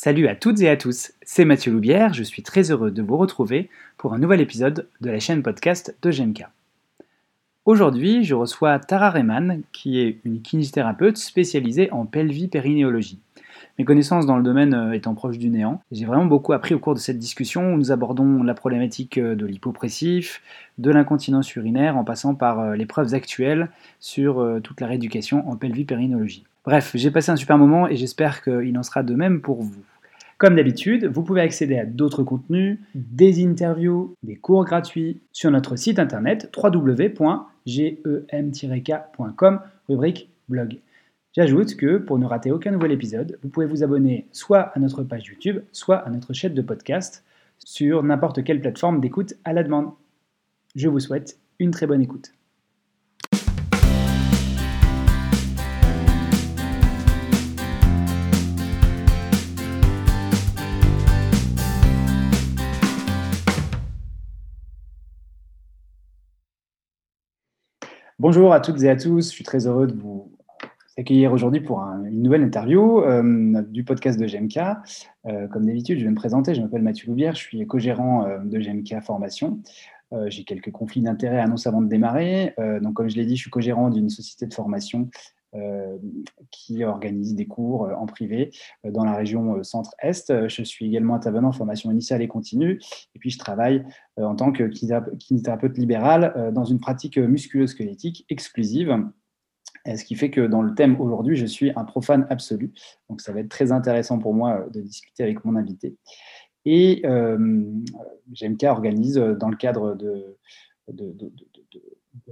Salut à toutes et à tous, c'est Mathieu Loubière, je suis très heureux de vous retrouver pour un nouvel épisode de la chaîne podcast de GMK. Aujourd'hui, je reçois Tara Rehman, qui est une kinésithérapeute spécialisée en pelvie-périnéologie. Mes connaissances dans le domaine euh, étant proches du néant, j'ai vraiment beaucoup appris au cours de cette discussion où nous abordons la problématique euh, de l'hypopressif, de l'incontinence urinaire, en passant par euh, les preuves actuelles sur toute la rééducation en pelvie-périnéologie. Bref, j'ai passé un super moment et j'espère qu'il en sera de même pour vous. Comme d'habitude, vous pouvez accéder à d'autres contenus, des interviews, des cours gratuits sur notre site internet www.gem-k.com, rubrique blog. J'ajoute que pour ne rater aucun nouvel épisode, vous pouvez vous abonner soit à notre page YouTube, soit à notre chaîne de podcast sur n'importe quelle plateforme d'écoute à la demande. Je vous souhaite une très bonne écoute. Bonjour à toutes et à tous, je suis très heureux de vous accueillir aujourd'hui pour une nouvelle interview euh, du podcast de GMK. Euh, comme d'habitude, je vais me présenter, je m'appelle Mathieu Loubière, je suis co-gérant euh, de GMK Formation. J'ai quelques conflits d'intérêts à annoncer avant de démarrer. donc, comme je l'ai dit, je suis co-gérant d'une société de formation qui organise des cours en privé dans la région centre-est. Je suis également intervenant en formation initiale et continue. Et puis, je travaille en tant que kinésithérapeute libéral dans une pratique musculo-squelettique exclusive. Ce qui fait que dans le thème aujourd'hui, je suis un profane absolu. Donc, ça va être très intéressant pour moi de discuter avec mon invité. Et euh, GMK organise dans le cadre de,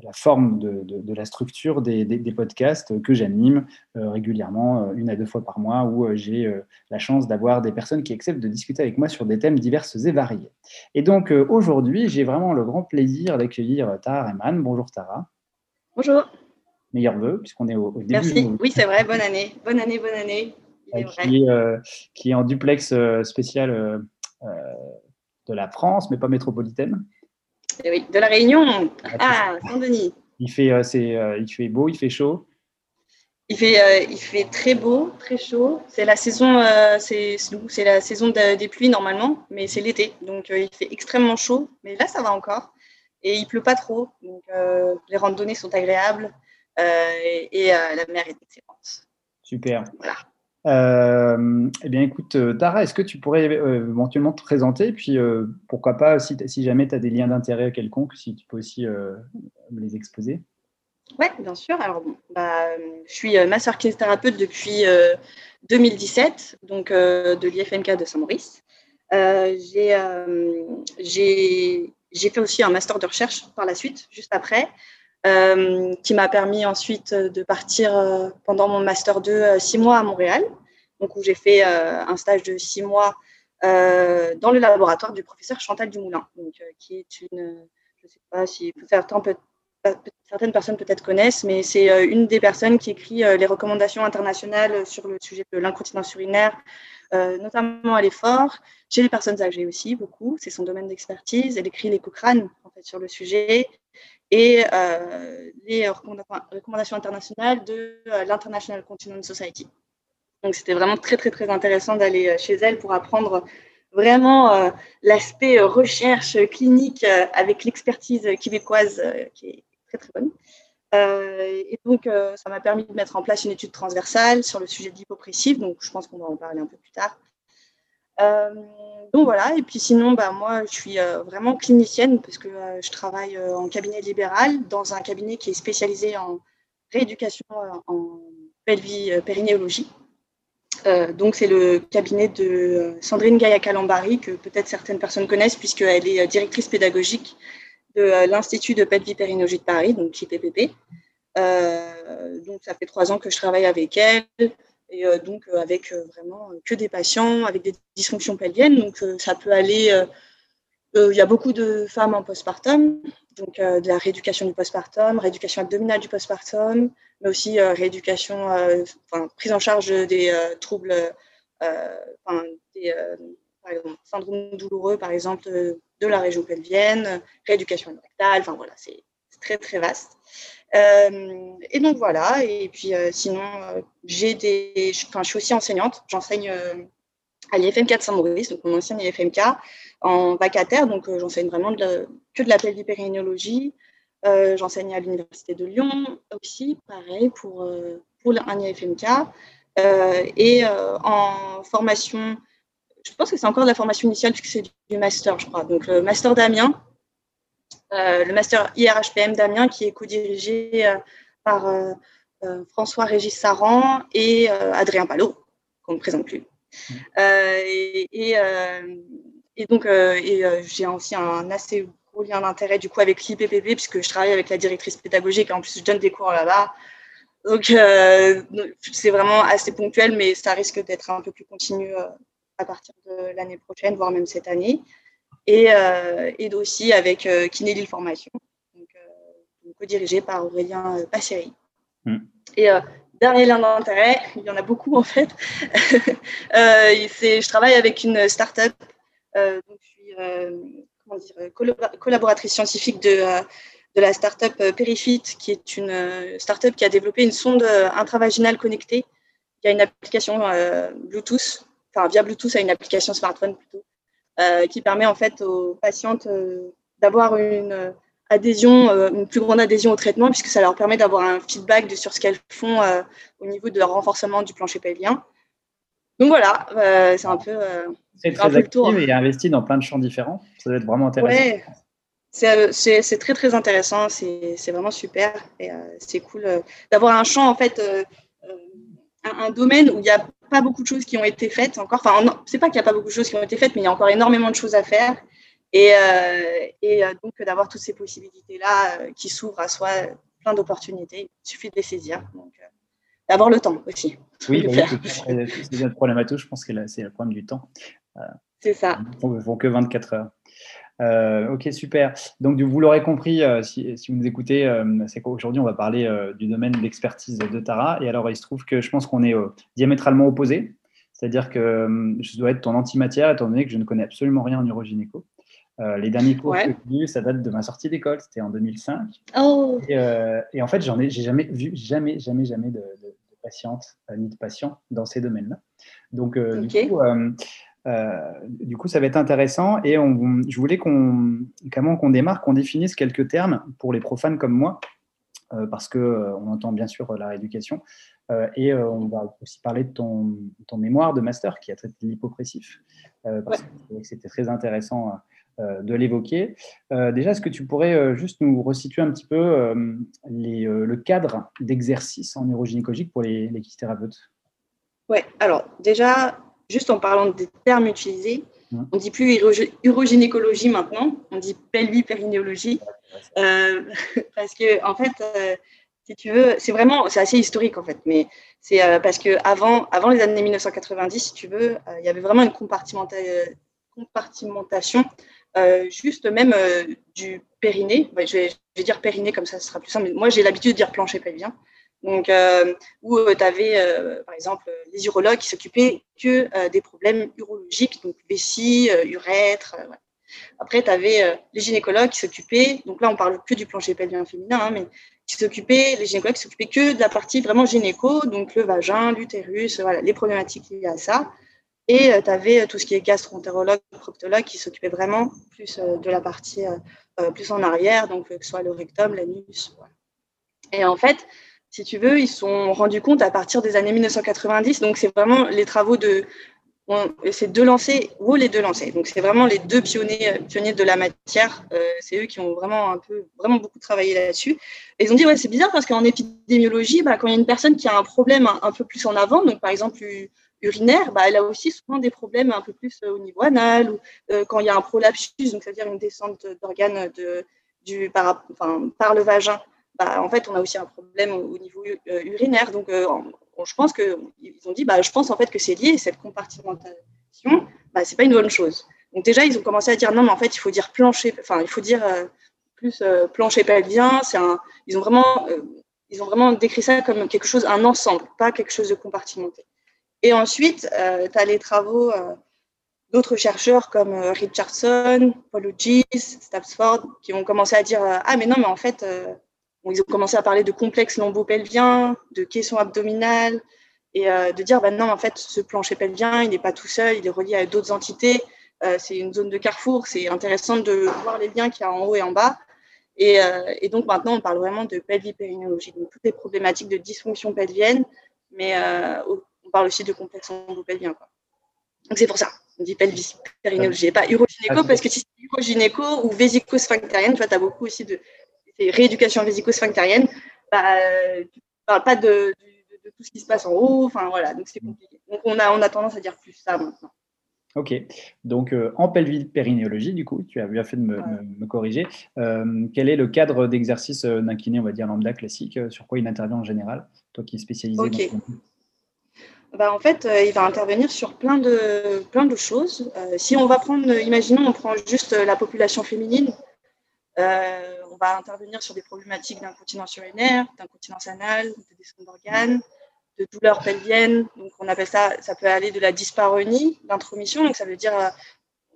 la forme de, la structure des, podcasts que j'anime euh, régulièrement, euh, une à deux fois par mois, où euh, j'ai la chance d'avoir des personnes qui acceptent de discuter avec moi sur des thèmes divers et variés. Et donc aujourd'hui, j'ai vraiment le grand plaisir d'accueillir Tara Rehman. Bonjour Tara. Bonjour. Meilleurs vœux, puisqu'on est au, début. Merci. Oui, c'est vrai. Bonne année. Bonne année, bonne année. Qui, est, qui, est, en duplex spécial de la France, mais pas métropolitaine. Eh oui, de la Réunion. Ah, Saint-Denis. Il fait, euh, euh, il fait beau, il fait chaud. Il fait, euh, il fait très beau, très chaud. C'est la saison, c'est, c'est la saison des pluies normalement, mais c'est l'été, donc il fait extrêmement chaud. Mais là, ça va encore, et il pleut pas trop, donc les randonnées sont agréables et, la mer est excellente. Super. Voilà. Euh, eh bien, écoute, euh, Tara, est-ce que tu pourrais euh, éventuellement te présenter Puis, pourquoi pas, si, jamais tu as des liens d'intérêt quelconques, si tu peux aussi me les exposer? Oui, bien sûr. Alors, bah, je suis masseur kinésithérapeute depuis 2017, donc de l'IFNK de Saint-Maurice. j'ai fait aussi un master de recherche par la suite, juste après. Euh, qui m'a permis ensuite de partir euh, pendant mon master 2 euh, six mois à Montréal, donc où j'ai fait un stage de six mois dans le laboratoire du professeur Chantal Dumoulin, qui est une, je ne sais pas si certains peut, certaines personnes peut-être connaissent, mais c'est une des personnes qui écrit les recommandations internationales sur le sujet de l'incontinence urinaire, notamment à l'effort, chez les personnes âgées aussi, beaucoup. C'est son domaine d'expertise. Elle écrit les Cochrane en fait, sur le sujet et euh, les recommandations internationales de euh, l'International Continence Society. Donc c'était vraiment très très très intéressant d'aller euh, chez elle pour apprendre vraiment l'aspect recherche clinique avec l'expertise québécoise qui est très très bonne. et donc ça m'a permis de mettre en place une étude transversale sur le sujet de l'hypopressif, donc je pense qu'on va en parler un peu plus tard. Euh, donc voilà, et puis sinon, bah, moi, je suis euh, vraiment clinicienne parce que euh, je travaille en cabinet libéral dans un cabinet qui est spécialisé en rééducation en périnéologie. donc, c'est le cabinet de Sandrine Gaïa-Calambari, que peut-être certaines personnes connaissent, puisqu'elle est directrice pédagogique de l'Institut de pelvie périnéologie de Paris, donc IPPP. donc, ça fait trois ans que je travaille avec elle et euh, donc euh, avec euh, vraiment que des patients avec des dysfonctions pelviennes. Donc ça peut aller, il y a beaucoup de femmes en postpartum, donc de la rééducation du postpartum, rééducation abdominale du postpartum, mais aussi rééducation, enfin, prise en charge des troubles, enfin, des par exemple, syndrome douloureux, par exemple, de la région pelvienne, rééducation rectale, enfin voilà, c'est très très vaste. Euh, et donc voilà, et puis euh, sinon, euh, j'ai des, je suis aussi enseignante, j'enseigne à l'IFM 4 Saint-Maurice, donc mon ancien IFMK, en vacataire. Donc, j'enseigne vraiment que de la pelvipérinéologie. j'enseigne à l'Université de Lyon aussi, pareil, pour, pour un IFMK. et en formation je pense que c'est encore de la formation initiale puisque c'est du master, je crois. Donc, le master d'Amiens, le master IRHPM d'Amiens qui est co-dirigé euh, par euh, François-Régis Saran et Adrien Palot, qu'on ne présente plus. et, donc, j'ai aussi un assez gros lien d'intérêt du coup avec l'IPPP puisque je travaille avec la directrice pédagogique et en plus je donne des cours là-bas. Donc, c'est vraiment assez ponctuel, mais ça risque d'être un peu plus continu à partir de l'année prochaine, voire même cette année. Et, euh, et aussi avec euh, Kiné Lille Formation, donc, euh, co-dirigé par Aurélien Passeri. Mm. Et dernier lien d'intérêt, il y en a beaucoup en fait. je travaille avec une start-up, donc je suis comment dire, collaboratrice scientifique de, de la start-up Perifit, qui est une start-up qui a développé une sonde intravaginale connectée. Il y a une application Bluetooth via Bluetooth à une application smartphone plutôt, qui permet en fait aux patientes euh, d'avoir une euh, adhésion, une plus grande adhésion au traitement, puisque ça leur permet d'avoir un feedback de, sur ce qu'elles font au niveau de leur renforcement du plancher pelvien. Donc voilà, c'est un peu. c'est très actif et investi dans plein de champs différents. Ça doit être vraiment intéressant. Ouais. C'est très très intéressant, c'est vraiment super et c'est cool d'avoir un champ en fait, un, un, domaine où il y a pas beaucoup de choses qui ont été faites encore. Enfin, c'est pas qu'il n'y a pas beaucoup de choses qui ont été faites, mais il y a encore énormément de choses à faire. Et, euh, et euh, donc, d'avoir toutes ces possibilités-là euh, qui s'ouvrent à soi, plein d'opportunités, il suffit de les saisir. Donc, d'avoir le temps aussi. Oui, oui c'est notre problématique. Je pense que c'est le problème du temps. c'est ça. Ils ne que 24 heures. Euh, ok, super. Donc, vous l'aurez compris, euh, si, vous nous écoutez, euh, c'est qu'aujourd'hui, on va parler du domaine d'expertise de Tara. Et alors, il se trouve que je pense qu'on est diamétralement opposés. C'est-à-dire que je dois être ton antimatière, étant donné que je ne connais absolument rien en urogynéco. les derniers cours que j'ai vus, ça date de ma sortie d'école, c'était en 2005. Oh. Et, en fait, j'en ai, j'ai jamais vu, jamais, jamais, jamais de, de, patiente ni de patient dans ces domaines-là. Donc, du coup, euh, du coup, ça va être intéressant et on, je voulais qu'on qu'on démarre, qu'on définisse quelques termes pour les profanes comme moi, euh, parce que euh, on entend bien sûr la rééducation et on va aussi parler de ton, ton, mémoire de master qui a traité l'hypopressif, parce que c'était très intéressant de l'évoquer. déjà, est-ce que tu pourrais juste nous resituer un petit peu les, le cadre d'exercice en neurogynécologique pour les, les kinésithérapeutes Ouais, alors déjà, juste en parlant des termes utilisés, on dit plus urogynécologie maintenant, on dit pelvipérinéologie. Euh, parce que, en fait, euh, si tu veux, c'est vraiment, c'est assez historique en fait, mais c'est euh, parce que avant, avant les années 1990, si tu veux, il y avait vraiment une compartimentation, juste même du périnée. je, vais, je, vais, dire périnée comme ça, ce sera plus simple. Mais moi, j'ai l'habitude de dire plancher pelvien. Donc, euh, où euh, tu avais, euh, par exemple, les urologues qui s'occupaient que des problèmes urologiques, donc vessie, urètre. Après, tu avais les gynécologues qui s'occupaient, donc là, on parle que du plancher pelvien féminin, hein, mais qui s'occupaient, les gynécologues qui s'occupaient que de la partie vraiment gynéco, donc le vagin, l'utérus, voilà, les problématiques liées à ça. Et tu avais tout ce qui est gastro-entérologue, proctologue qui s'occupaient vraiment plus de la partie plus en arrière, donc que ce soit le rectum, l'anus. Et en fait, si tu veux, ils sont rendus compte à partir des années 1990. Donc, c'est vraiment les travaux de ces deux lancers, ou les deux lancers. Donc, c'est vraiment les deux pionniers, pionniers de la matière. Euh, c'est eux qui ont vraiment un peu, vraiment beaucoup travaillé là-dessus. ils ont dit, ouais, c'est bizarre parce qu'en épidémiologie, bah, quand il y a une personne qui a un problème un, peu plus en avant, donc par exemple urinaire, bah, elle a aussi souvent des problèmes un peu plus au niveau anal ou euh, quand il y a un prolapsus, donc c'est-à-dire une descente d'organes de, du, par, enfin, par le vagin bah, en fait, on a aussi un problème au, niveau euh, urinaire. Donc, euh, je pense qu'ils ont dit, bah, je pense en fait que c'est lié, cette compartimentation, bah, c'est pas une bonne chose. Donc déjà, ils ont commencé à dire non, mais en fait, il faut dire plancher, enfin, il faut dire euh, plus plancher pelvien. Un, ils ont vraiment, ils ont vraiment décrit ça comme quelque chose, un ensemble, pas quelque chose de compartimenté. Et ensuite, tu as les travaux d'autres chercheurs comme Richardson, Paul Hughes, Stabsford, qui ont commencé à dire ah mais non, mais en fait ils ont commencé à parler de complexes lombopelviens, de caisson abdominale. et de dire, bah, non, en fait, ce plancher pelvien, il n'est pas tout seul, il est relié à d'autres entités. c'est une zone de carrefour. C'est intéressant de voir les liens qu'il y a en haut et en bas. Et, et, donc maintenant, on parle vraiment de pelvipérinéologie, donc toutes les problématiques de dysfonction pelvienne, mais on parle aussi de complexe. Quoi. Donc c'est pour ça, on dit pelvis-périnéologie, et pas urogynéco, parce que si c'est urogynéco ou vésico-sphinctérienne, tu vois, tu as beaucoup aussi de rééducation vésico-sphinctérienne, bah, tu ne parles pas de, de, tout ce qui se passe en haut, enfin voilà, donc c'est compliqué. Donc on a, on a tendance à dire plus ça maintenant. Ok, donc euh, en pelvis-périnéologie, du coup, tu as bien fait de me, corriger. Euh, quel est le cadre d'exercice euh, d'un kiné, on va dire lambda classique Sur quoi il intervient en général Toi qui es spécialisé dans bah, en fait, euh, il va intervenir sur plein de, plein de choses. Euh, si on va prendre, imaginons, on prend juste la population féminine, euh, on va intervenir sur des problématiques d'incontinence urinaire, d'incontinence anale, de descente d'organes, de douleurs pelviennes. Donc, on appelle ça, ça peut aller de la dyspareunie, l'intromission. Donc, ça veut dire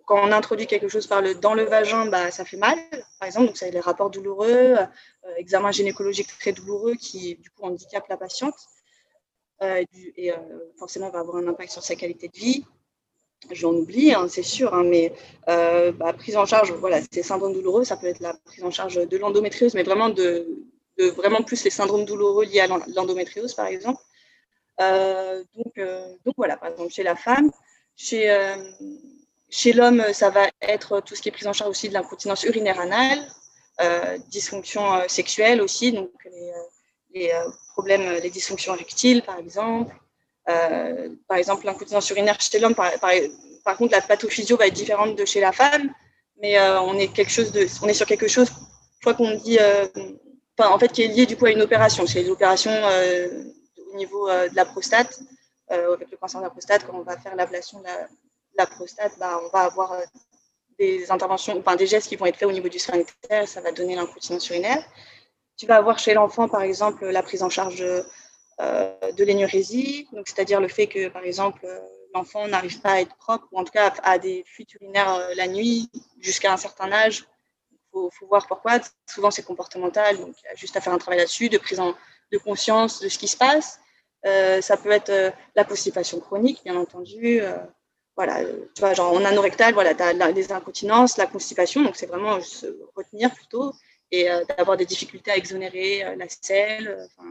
quand on introduit quelque chose dans le vagin, bah, ça fait mal, par exemple. Donc, ça a des rapports douloureux, examen gynécologique très douloureux qui, du coup, handicape la patiente. Euh, et euh, forcément va avoir un impact sur sa qualité de vie. J'en oublie, hein, c'est sûr, hein, mais euh, bah, prise en charge, voilà, ces syndromes douloureux, ça peut être la prise en charge de l'endométriose, mais vraiment de, vraiment plus les syndromes douloureux liés à l'endométriose, par exemple. donc, donc voilà, par exemple, chez la femme, chez, chez l'homme, ça va être tout ce qui est prise en charge aussi de l'incontinence urinaire anale, dysfonction sexuelle aussi, donc les, problèmes, euh, les dysfonctions érectiles, par exemple. Euh, par exemple, l'incontinence urinaire chez l'homme, par, contre, la pathophysio va être différente de chez la femme, mais euh, on, est quelque chose de, on est sur quelque chose, je crois qu'on dit, en fait, qui est lié du coup à une opération. C'est l'opération au niveau de la prostate, avec le cancer de la prostate, quand on va faire l'ablation de, la, prostate, bah, on va avoir des interventions, des gestes qui vont être faits au niveau du sphincter, ça va donner l'incontinence urinaire. Tu vas avoir chez l'enfant, par exemple, la prise en charge euh, de l'énurésie, c'est-à-dire le fait que, par exemple, l'enfant n'arrive pas à être propre, ou en tout cas à des fuites urinaires euh, la nuit jusqu'à un certain âge. Il faut, voir pourquoi. Souvent, c'est comportemental, donc il y a juste à faire un travail là-dessus, de prise en, de conscience de ce qui se passe. Euh, ça peut être la constipation chronique, bien entendu. voilà, tu vois, genre en anorectal, voilà, tu as les incontinences, la constipation, donc c'est vraiment se retenir plutôt et euh, d'avoir des difficultés à exonérer euh, la selle. Euh,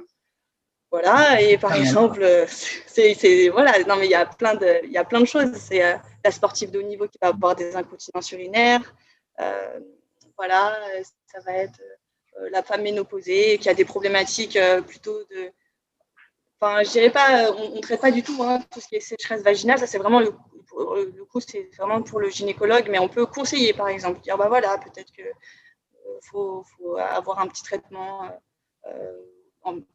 voilà, et par exemple, c'est, voilà, non mais il y a plein de, il y a plein de choses. C'est la sportive de haut niveau qui va avoir des incontinences urinaires. voilà, ça va être la femme ménopausée qui a des problématiques plutôt de, enfin, je dirais pas, on, ne traite pas du tout hein, tout ce qui est sécheresse vaginale. Ça, c'est vraiment le, le coup, c'est vraiment pour le gynécologue, mais on peut conseiller, par exemple, dire bah voilà, peut-être que faut, faut, avoir un petit traitement euh,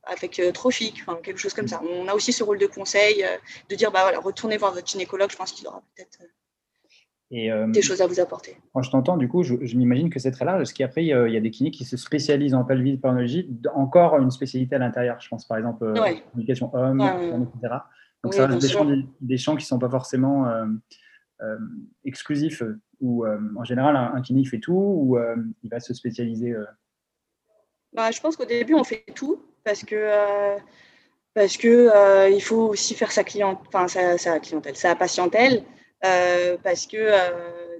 avec euh, trophique, enfin, quelque chose comme ça. On a aussi ce rôle de conseil, euh, de dire bah, voilà, retournez voir votre gynécologue, je pense qu'il aura peut-être des choses à vous apporter. Quand je t'entends, du coup, je, m'imagine que c'est très large, parce qu'après, il y a des cliniques qui se spécialisent en pelvipanologie, encore une spécialité à l'intérieur. Je pense par exemple ouais. communication homme, etc. Donc ça reste des champs, des champs, qui ne sont pas forcément exclusifs ou euh, en général un, kiné fait tout ou euh, il va se spécialiser euh? bah, Je pense qu'au début on fait tout parce que parce que il faut aussi faire sa clientèle, sa patientèle, parce que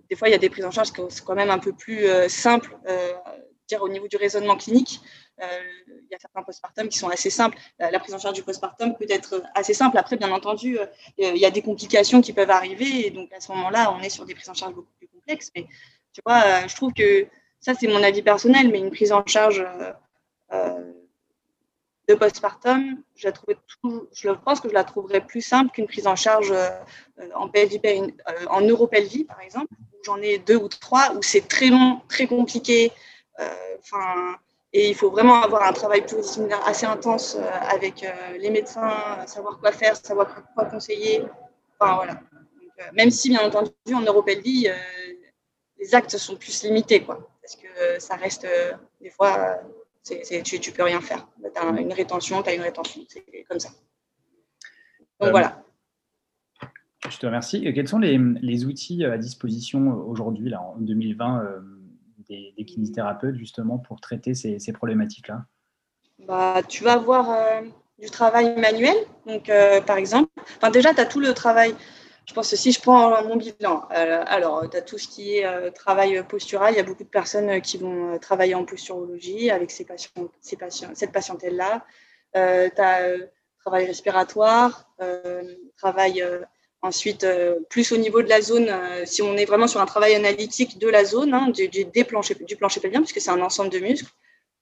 des fois il y a des prises en charge qui sont quand même un peu plus simples, dire au niveau du raisonnement clinique. il y a certains postpartum qui sont assez simples. La, prise en charge du postpartum peut être assez simple. Après, bien entendu, il y a des complications qui peuvent arriver. Et donc, à ce moment-là, on est sur des prises en charge beaucoup plus complexe. Mais tu vois, euh, je trouve que ça, c'est mon avis personnel, mais une prise en charge euh, euh, de postpartum, je, la pense que je la trouverais plus simple qu'une prise en charge en, pelvie, en neuropelvie, par exemple, où j'en ai deux ou trois, où c'est très long, très compliqué. Enfin. et il faut vraiment avoir un travail pluridisciplinaire assez intense avec les médecins, savoir quoi faire, savoir quoi conseiller. Enfin, voilà. même si, bien entendu, en neuropelvie, les actes sont plus limités, quoi. Parce que euh, ça reste, euh, des fois, tu, tu peux rien faire. Tu as une rétention, tu as une rétention. C'est comme ça. Donc euh, voilà. Je te remercie. Quels sont les, les outils à disposition aujourd'hui, là, en 2020, des, kinésithérapeutes, justement, pour traiter ces, ces problématiques-là? Bah, Tu vas avoir du travail manuel. Donc, par exemple, enfin, déjà, tu as tout le travail je pense que si je prends mon bilan, euh, alors tu as tout ce qui est euh, travail postural. Il y a beaucoup de personnes euh, qui vont travailler en posturologie avec ces patients, cette patientèle-là. tu as travail respiratoire, travail ensuite plus au niveau de la zone, si on est vraiment sur un travail analytique de la zone, hein, du, du, des planchers, du plancher pelvien, puisque c'est un ensemble de muscles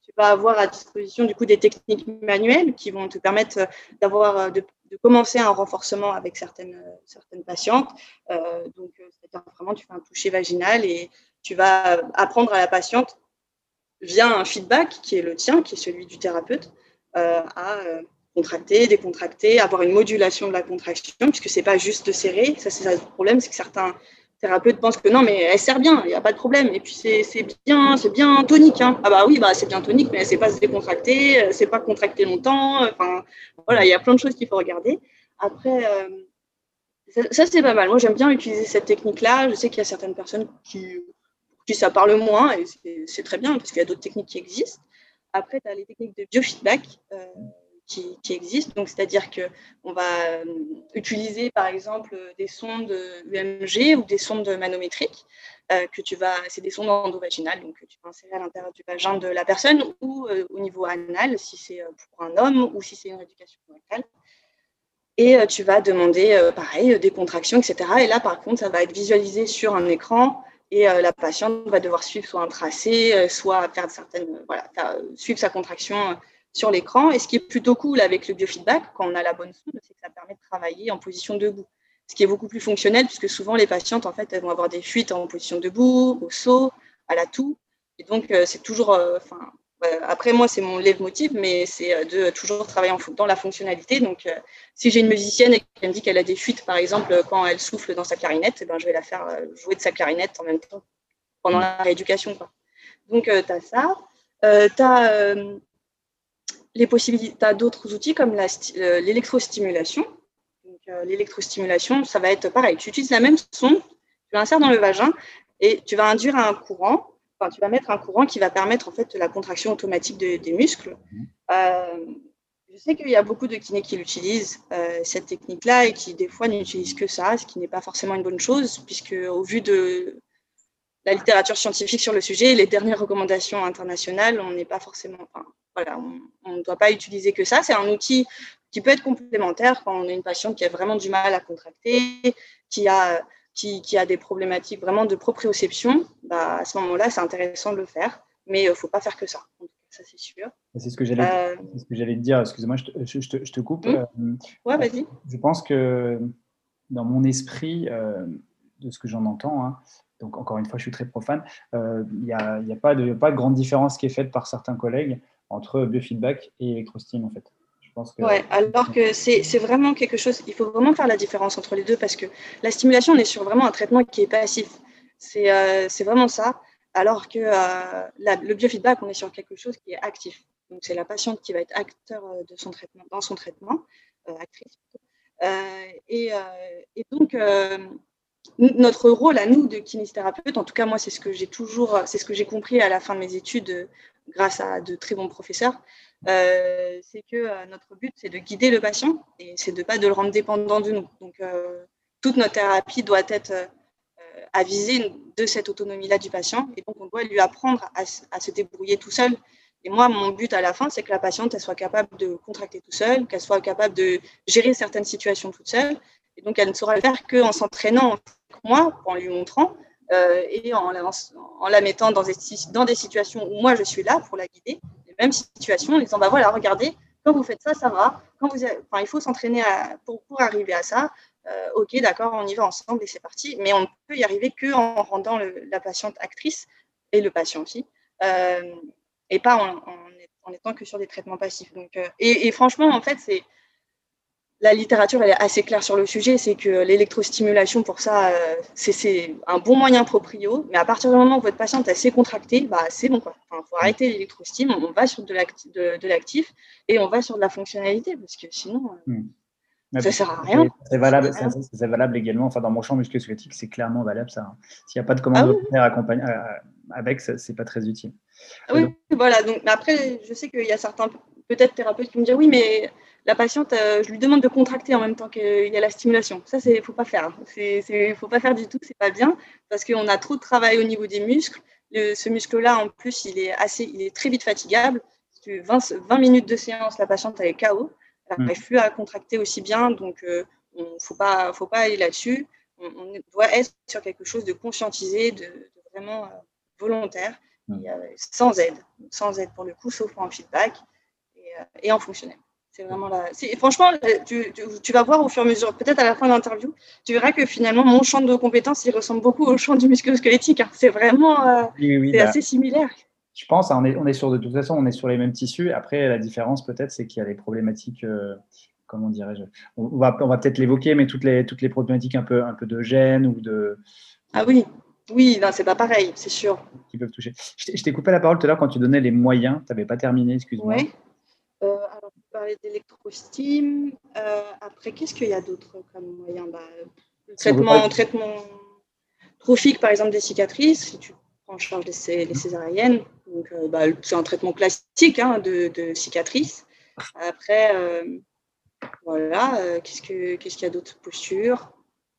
tu vas avoir à disposition du coup des techniques manuelles qui vont te permettre d'avoir de de commencer un renforcement avec certaines, certaines patientes. Euh, donc, euh, c'est-à-dire vraiment, tu fais un toucher vaginal et tu vas apprendre à la patiente, via un feedback qui est le tien, qui est celui du thérapeute, euh, à contracter, décontracter, avoir une modulation de la contraction, puisque c'est pas juste de serrer. Ça, c'est le problème, c'est que certains thérapeute pense que non, mais elle sert bien, il n'y a pas de problème. Et puis c'est bien, c'est bien tonique. Hein. Ah bah oui, bah c'est bien tonique, mais elle ne sait pas se décontracter, elle sait pas contracter longtemps. Enfin, voilà, il y a plein de choses qu'il faut regarder. Après, euh, ça, c'est pas mal. Moi j'aime bien utiliser cette technique-là. Je sais qu'il y a certaines personnes qui, qui ça parle moins et c'est très bien parce qu'il y a d'autres techniques qui existent. Après, tu as les techniques de biofeedback. Euh, qui, existent. Donc, c'est-à-dire qu'on va euh, utiliser, par exemple, des sondes UMG ou des sondes manométriques euh, que tu vas, c'est des sondes endovaginales, donc que tu vas insérer à l'intérieur du vagin de la personne ou euh, au niveau anal, si c'est pour un homme ou si c'est une rééducation rectale. Et tu vas demander, pareil, des contractions, etc. Et là, par contre, ça va être visualisé sur un écran et la patiente va devoir suivre soit un tracé, soit faire certaines, voilà, suivre sa contraction sur l'écran. Et ce qui est plutôt cool avec le biofeedback, quand on a la bonne sonde, c'est que ça permet de travailler en position debout. Ce qui est beaucoup plus fonctionnel, puisque souvent les patientes, en fait, elles vont avoir des fuites en position debout, au saut, à la toux. Et donc, euh, c'est toujours. Euh, enfin, après, moi, c'est mon leitmotiv, mais c'est euh, de toujours travailler dans la fonctionnalité. Donc, si j'ai une musicienne et qu'elle me dit qu'elle a des fuites, par exemple, quand elle souffle dans sa clarinette, eh ben, je vais la faire jouer de sa clarinette en même temps pendant la rééducation. Donc, tu as ça. tu as les possibilités, tu as d'autres outils comme euh, l'électrostimulation. Euh, l'électrostimulation, ça va être pareil. Tu utilises la même sonde, tu l'insères dans le vagin et tu vas induire un courant. Enfin, tu vas mettre un courant qui va permettre en fait la contraction automatique des muscles. Euh, je sais qu'il y a beaucoup de kinés qui l'utilisent, cette technique-là, et qui des fois n'utilisent que ça, ce qui n'est pas forcément une bonne chose, puisque au vu de la littérature scientifique sur le sujet, les dernières recommandations internationales, on n'est pas forcément, voilà, on ne doit pas utiliser que ça. C'est un outil qui peut être complémentaire quand on a une patiente qui a vraiment du mal à contracter, qui a, qui, qui a des problématiques vraiment de proprioception. Bah, à ce moment-là, c'est intéressant de le faire, mais il ne faut pas faire que ça. Ça, c'est sûr. C'est ce que j'allais euh... te dire. Excusez-moi, je, je, te, je te, coupe. Mmh. Euh, ouais, vas-y. Je pense que dans mon esprit, euh, de ce que j'en entends, hein, donc encore une fois, je suis très profane, euh, il n'y a, y a, pas de, pas de grande différence qui est faite par certains collègues entre biofeedback et électrostime en fait. Je pense que... Ouais, alors que c'est vraiment quelque chose, il faut vraiment faire la différence entre les deux parce que la stimulation, on est sur vraiment un traitement qui est passif. C'est euh, vraiment ça. Alors que euh, le biofeedback, on est sur quelque chose qui est actif. Donc c'est la patiente qui va être acteur euh, de son traitement, dans son traitement, actrice. Et, et, donc, notre rôle à nous de kinésithérapeute, en tout cas moi c'est ce que j'ai toujours, c'est ce que j'ai compris à la fin de mes études grâce à de très bons professeurs, euh, c'est que euh, notre but, c'est de guider le patient et c'est de pas de le rendre dépendant de nous. Donc, euh, toute notre thérapie doit être avisée de cette autonomie-là du patient et donc on doit lui apprendre à, se débrouiller tout seul. Et moi, mon but à la fin, c'est que la patiente elle soit capable de contracter tout seul, qu'elle soit capable de gérer certaines situations toute seule. Et donc, elle ne saura le faire qu'en s'entraînant avec moi, en lui montrant, euh, et en la, mettant dans des, situations où moi je suis là pour la guider, les mêmes situations, en disant bah voilà, regardez, quand vous faites ça, ça va. Quand vous, enfin, il faut s'entraîner pour, arriver à ça. Euh, ok, d'accord, on y va ensemble et c'est parti. Mais on ne peut y arriver qu'en rendant la patiente actrice et le patient aussi, euh, et pas en, étant que sur des traitements passifs. Donc, et, franchement, en fait, c'est la littérature elle est assez claire sur le sujet, c'est que l'électrostimulation pour ça, euh, c'est un bon moyen proprio, mais à partir du moment où votre patiente est assez contractée, bah, c'est bon. Il faut arrêter l'électrostime, on va sur de l'actif et on va sur de la fonctionnalité, parce que sinon, euh, hmm. ça ne sert à rien. C'est valable, valable, également, enfin, dans mon champ musculo-squelettique, c'est clairement valable ça. Hein. S'il n'y a pas de commande ah, accompagné, euh, avec, ce n'est pas très utile. Ah oui, voilà. Donc, après, je sais qu'il y a certains peut-être thérapeutes qui me disent oui, mais la patiente, je lui demande de contracter en même temps qu'il y a la stimulation. Ça, il ne faut pas faire. Il ne faut pas faire du tout, c'est pas bien parce qu'on a trop de travail au niveau des muscles. ce muscle-là, en plus, il est, assez, il est très vite fatigable. 20, 20 minutes de séance, la patiente, elle est KO. Elle n'arrive mm. plus à contracter aussi bien. Donc, il ne faut pas, faut pas aller là-dessus. On, doit être sur quelque chose de conscientisé, de, vraiment volontaire, mm. sans aide. Sans aide pour le coup, sauf pour un feedback et en fonctionnel. C'est vraiment là. Franchement, tu, tu, vas voir au fur et à mesure, peut-être à la fin de l'interview, tu verras que finalement, mon champ de compétences, il ressemble beaucoup au champ du musculo-squelettique. Hein. C'est vraiment euh, bah, assez similaire. Je pense, hein, on, est, on est sur, de toute façon, on est sur les mêmes tissus. Après, la différence, peut-être, c'est qu'il y a les problématiques, euh, comment dirais-je, on va, on va peut-être l'évoquer, mais toutes les, toutes les problématiques un peu, un peu de gènes ou de. Ah oui, oui, non, c'est pas pareil, c'est sûr. Qui peuvent toucher. Je t'ai coupé la parole tout à l'heure quand tu donnais les moyens. Tu n'avais pas terminé, excuse-moi. Oui. Euh, parler d'électrostime. Euh, après, qu'est-ce qu'il y a d'autre comme moyen bah, traitement, traitement trophique, par exemple, des cicatrices, si tu prends en charge les, les césariennes. Donc, euh, bah, c'est un traitement classique hein, de, de, cicatrices. Après, euh, voilà, qu'est-ce qu'il ce qu'il y a d'autres postures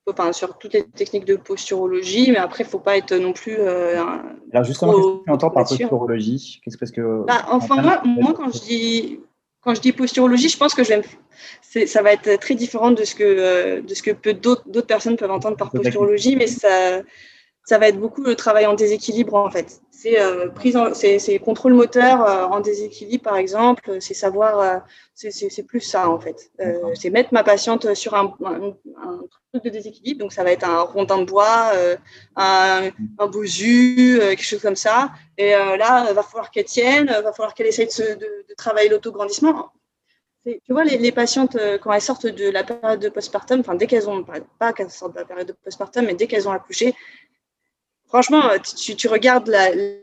Enfin, sur toutes les techniques de posturologie, mais après, il ne faut pas être non plus. Alors, justement, qu'est-ce que tu entends par posturologie? Qu'est-ce que. Bah, enfin, moi, moi, quand je dis quand je dis posturologie, je pense que je vais ça va être très différent de ce que, euh, de ce que d'autres personnes peuvent entendre par posturologie, mais ça, ça va être beaucoup le travail en déséquilibre en fait. C'est euh, prise, c'est contrôle moteur euh, en déséquilibre par exemple. C'est savoir, euh, c'est plus ça en fait. c'est mettre ma patiente sur un, truc de déséquilibre. Donc ça va être un rondin de bois, un, un bosu, quelque chose comme ça. Et là, il va falloir qu'elle tienne, il va falloir qu'elle essaye de, de, de travailler l'autograndissement. Tu vois, les, les, patientes, quand elles sortent de la période de postpartum, enfin, dès qu'elles ont, pas qu'elles sortent de la période de postpartum, mais dès qu'elles ont accouché, franchement, tu, regardes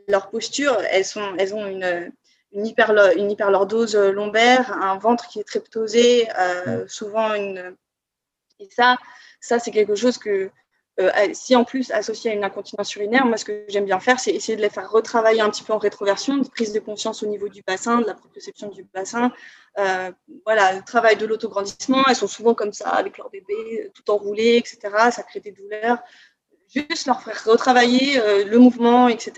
leur posture, elles, sont, elles ont une, une, hyper, une hyperlordose lombaire, un ventre qui est très ptosé, euh, souvent une. Et ça, ça c'est quelque chose que, euh, si en plus associé à une incontinence urinaire, moi ce que j'aime bien faire, c'est essayer de les faire retravailler un petit peu en rétroversion, une prise de conscience au niveau du bassin, de la proprioception du bassin. Euh, voilà, le travail de l'autograndissement, elles sont souvent comme ça avec leur bébé, tout enroulé, etc. Ça crée des douleurs juste leur faire retravailler euh, le mouvement, etc.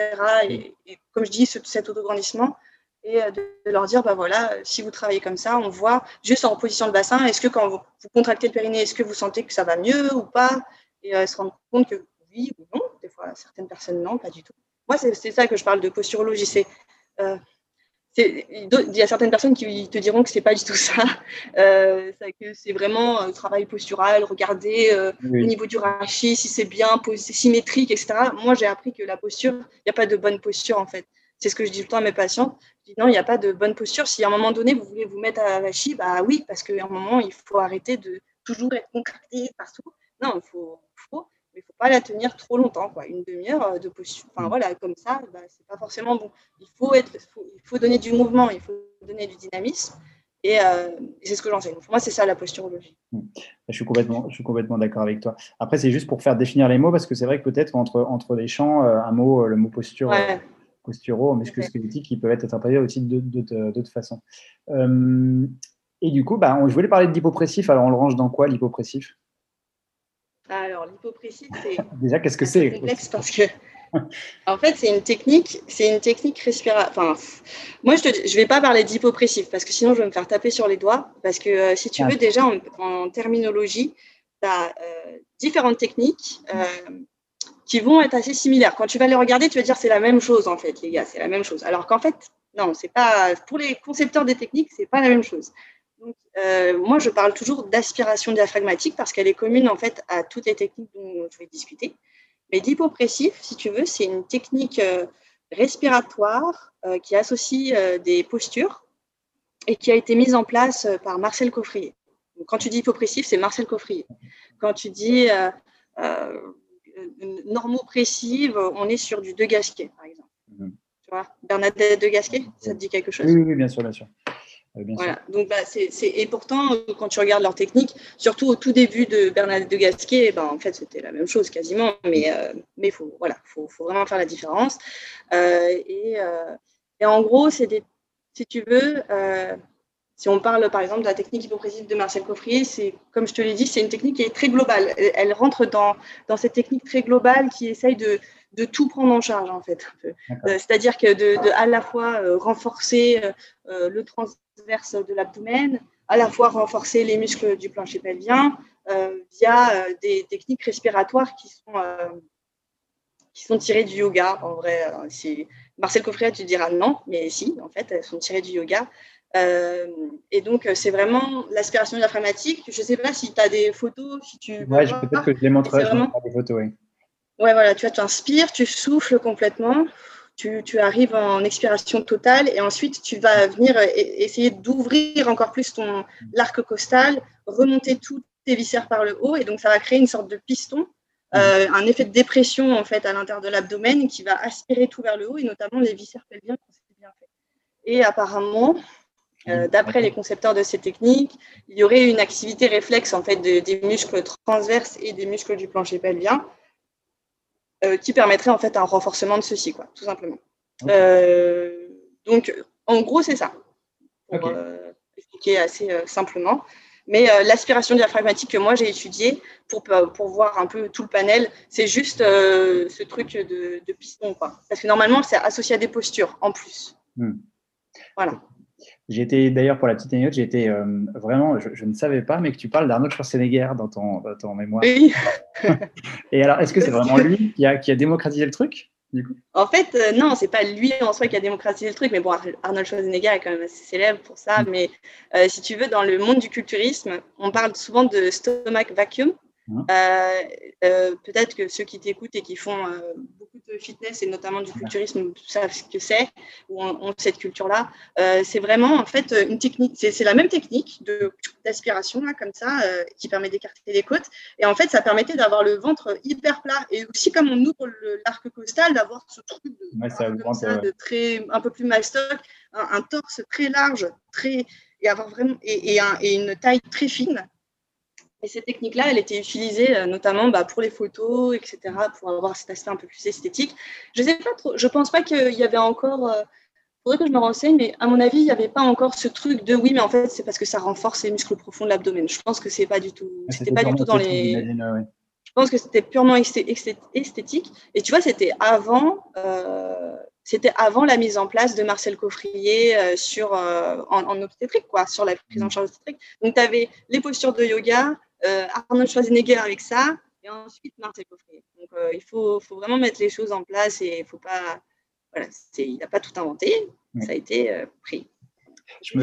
Et, comme je dis, cet autograndissement, et euh, de, leur dire, bah voilà, si vous travaillez comme ça, on voit juste en position de bassin, est-ce que quand vous, contractez le périnée, est-ce que vous sentez que ça va mieux ou pas? Et euh, se rendre compte que oui ou non, des fois, certaines personnes non, pas du tout. Moi, c'est ça que je parle de posturologie, c'est il y a certaines personnes qui te diront que c'est pas du tout ça, euh, que c'est vraiment un travail postural, regarder euh, au niveau du rachis si c'est bien, c'est symétrique, etc. Moi, j'ai appris que la posture, il n'y a pas de bonne posture en fait. C'est ce que je dis tout le temps à mes patients. Je dis non, il n'y a pas de bonne posture. Si à un moment donné vous voulez vous mettre à rachis, bah oui, parce qu'à un moment il faut arrêter de toujours être contracté partout. Non, il faut mais il ne faut pas la tenir trop longtemps, quoi. Une demi-heure euh, de posture. Enfin mm. voilà, comme ça, bah, c'est pas forcément bon. Il faut être, il faut donner du mouvement, il faut donner du dynamisme. Et, euh, c'est ce que j'enseigne. Pour moi, c'est ça la posturologie. Mm. Je suis complètement, je suis complètement d'accord avec toi. Après, c'est juste pour faire définir les mots, parce que c'est vrai que peut-être entre, entre les champs, euh, un mot, le mot posture, ouais. posturo, musculo-squelettique, qui peuvent être interprétés aussi d'autres façons. et du coup, bah, je voulais parler de l'hypopressif. Alors, on le range dans quoi l'hypopressif? Alors, l'hypopressif, c'est. Déjà, qu'est-ce que c'est complexe parce que. En fait, c'est une technique, c'est une technique respiratoire. Enfin, moi, je ne vais pas parler d'hypopressif parce que sinon, je vais me faire taper sur les doigts. Parce que euh, si tu veux, déjà en, terminologie, tu as euh, différentes techniques euh, qui vont être assez similaires. Quand tu vas les regarder, tu vas dire c'est la même chose en fait, les gars, c'est la même chose. Alors qu'en fait, non, c'est pas pour les concepteurs des techniques, c'est pas la même chose. Euh, moi, je parle toujours d'aspiration diaphragmatique parce qu'elle est commune en fait à toutes les techniques dont je vais discuter. Mais l'hypopressif, si tu veux, c'est une technique euh, respiratoire euh, qui associe des postures et qui a été mise en place par Marcel Coffrier. quand tu dis hypopressif, c'est Marcel Coffrier. Quand tu dis normopressive, on est sur du De Gasquet, par exemple. Mhm. Tu vois, Bernadette De Gasquet, ça te dit quelque chose? Oui, oui, bien sûr, bien sûr. Donc, bah, et pourtant, quand tu regardes leur technique, surtout au tout début de Bernadette de Gasquet, ben, en fait, c'était la même chose quasiment, mais euh, mais faut vraiment faire la différence. Euh, et, euh, et, en gros, c'est des, si tu veux, Si on parle par exemple de la technique hypoprésive de Marcel Coffrier, c'est comme je te l'ai dit, c'est une technique qui est très globale. Elle, rentre dans, dans cette technique très globale qui essaye de, de tout prendre en charge en fait. Euh, c'est-à-dire que de, à la fois euh, renforcer euh, le transverse de l'abdomen, à la fois renforcer les muscles du plancher pelvien via des techniques respiratoires qui sont qui sont tirées du yoga. En vrai, Marcel Coffrier, tu diras non, mais si, en fait, elles sont tirées du yoga. Et donc, c'est vraiment l'aspiration diaphragmatique. Je ne sais pas si tu as des photos, si tu. Ouais, peut-être que je les montrerai, des photos, oui. Ouais, voilà, tu inspires, tu souffles complètement, tu, tu, arrives en expiration totale et ensuite tu vas venir essayer d'ouvrir encore plus ton l'arc costal, remonter toutes tes viscères par le haut et donc ça va créer une sorte de piston, euh, un effet de dépression en fait à l'intérieur de l'abdomen qui va aspirer tout vers le haut et notamment les viscères pelviens quand c'est bien fait. Et apparemment, euh, d'après les concepteurs de ces techniques, il y aurait une activité réflexe en fait des muscles transverses et des muscles du plancher pelvien euh, qui permettrait en fait un renforcement de ceci, quoi, tout simplement. Euh, donc, en gros, c'est ça, pour expliquer assez simplement. Mais l'aspiration diaphragmatique que moi j'ai étudiée pour, pour voir un peu tout le panel, c'est juste ce truc de, piston. Quoi. Parce que normalement, c'est associé à des postures en plus. Hmm. Voilà. J'ai été, d'ailleurs, pour la petite anecdote, j'ai été euh, vraiment, je, ne savais pas, mais que tu parles d'Arnold Schwarzenegger dans ton, dans ton mémoire. Oui. Et alors, est-ce que c'est vraiment lui qui a, qui a, démocratisé le truc du coup? En fait, euh, non, c'est pas lui en soi qui a démocratisé le truc, mais bon, Arnold Schwarzenegger est quand même assez célèbre pour ça. Mm. Mais euh, si tu veux, dans le monde du culturisme, on parle souvent de stomach vacuum. Hein euh, euh, peut-être que ceux qui t'écoutent et qui font euh, beaucoup de fitness et notamment du culturisme savent ce que c'est ou ont, cette culture-là. c'est vraiment en fait une technique, c'est la même technique d'aspiration là comme ça qui permet d'écarter les côtes. Et en fait ça permettait d'avoir le ventre hyper plat et aussi comme on ouvre l'arc costal d'avoir ce truc de, très un peu plus mastoc, un, un, torse très large, très et avoir vraiment et, et une taille très fine et cette technique-là, elle était utilisée euh, notamment bah, pour les photos, etc., pour avoir cet aspect un peu plus esthétique. Je sais pas trop, je pense pas qu'il y avait encore. Il euh, faudrait que je me renseigne, mais à mon avis, il n'y avait pas encore ce truc de oui, mais en fait, c'est parce que ça renforce les muscles profonds de l'abdomen. Je pense que c'est pas du tout. C'était pas du tout dans les. Je pense que c'était purement esthétique. Et tu vois, c'était avant. Euh, c'était avant la mise en place de Marcel Coffrier sur, en, obstétrique, quoi, sur la prise en charge obstétrique. Donc, tu avais les postures de yoga, euh, Arnold Schwarzenegger avec ça, et ensuite Marcel Coffrier. Donc euh, il faut, faut, vraiment mettre les choses en place et il faut pas. Voilà, il n'a pas tout inventé, ça a été euh, pris.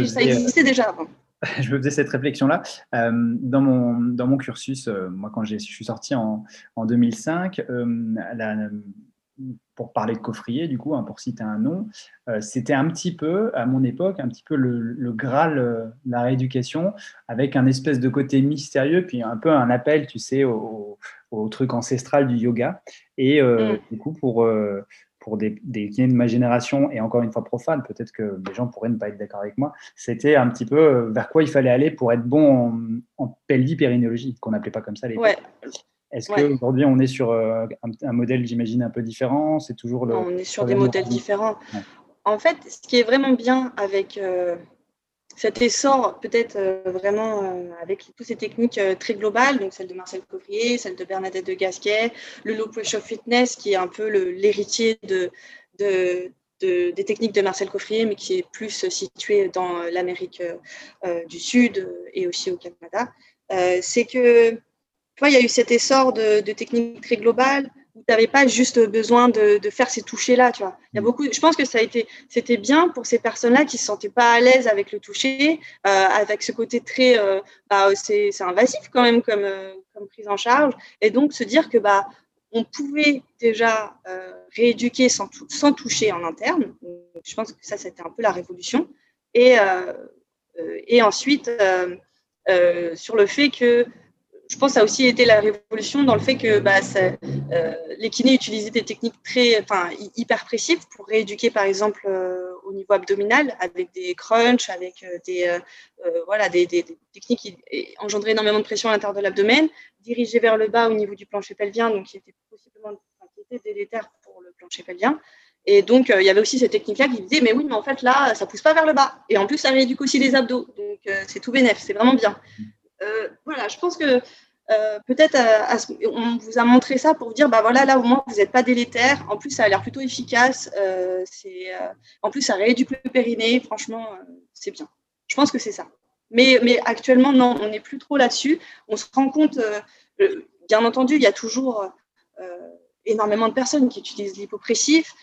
ça existait déjà avant. Je me faisais cette réflexion-là. dans, mon, dans mon cursus, moi, quand je suis sorti en, en 2005, la, pour parler de coffrier, du coup, hein, pour citer un nom, euh, c'était un petit peu, à mon époque, un petit peu le, Graal euh, la rééducation, avec un espèce de côté mystérieux, puis un peu un appel, tu sais, au, truc ancestral du yoga. Et euh, mm. du coup, pour, pour des, des kinés de ma génération, et encore une fois profane, peut-être que les gens pourraient ne pas être d'accord avec moi, c'était un petit peu vers quoi il fallait aller pour être bon en, en pelvipérinéologie, qu'on n'appelait pas comme ça les ouais. Est-ce qu'aujourd'hui, on est sur euh, un, modèle, j'imagine, un peu différent? C'est toujours le. On est sur des modèles différents. En fait, ce qui est vraiment bien avec euh, cet essor, peut-être euh, vraiment avec toutes ces techniques très globales, donc celle de Marcel Coffrier, celle de Bernadette de Gasquet, le low pressure fitness, qui est un peu l'héritier de, de, des techniques de Marcel Coffrier, mais qui est plus situé dans l'Amérique du Sud et aussi au Canada, c'est que il y a eu cet essor de, techniques très globales où tu n'avais pas juste besoin de, faire ces touchés-là, tu vois. Il y a mm. beaucoup, je pense que ça a été, c'était bien pour ces personnes-là qui ne se sentaient pas à l'aise avec le toucher, euh, avec ce côté très, euh, bah, c'est, invasif quand même comme, euh, comme prise en charge, et donc se dire que bah, on pouvait déjà rééduquer sans, sans toucher en interne. Je pense que ça, c'était un peu la révolution. Et, et ensuite, sur le fait que je pense que ça a aussi été la révolution dans le fait que bah, euh, les kinés utilisaient des techniques très, enfin, hyper précises pour rééduquer, par exemple, euh, au niveau abdominal, avec des crunchs, avec euh, des, voilà, des, techniques qui engendraient énormément de pression à l'intérieur de l'abdomen, dirigées vers le bas au niveau du plancher pelvien, donc qui étaient possiblement qui étaient délétères pour le plancher pelvien. Et donc, il y avait aussi cette technique-là qui disait, mais oui, mais en fait, là, ça pousse pas vers le bas. Et en plus, ça rééduque aussi les abdos. Donc, c'est tout bénef, c'est vraiment bien. Voilà, je pense que peut-être on vous a montré ça pour vous dire, bah voilà, là, au moins, vous n'êtes pas délétère. En plus, ça a l'air plutôt efficace. en plus, ça rééduque le périnée. Franchement, c'est bien. Je pense que c'est ça. Mais, mais actuellement, non, on n'est plus trop là-dessus. On se rend compte, euh, euh, bien entendu, il y a toujours euh, énormément de personnes qui utilisent l'hypopressif,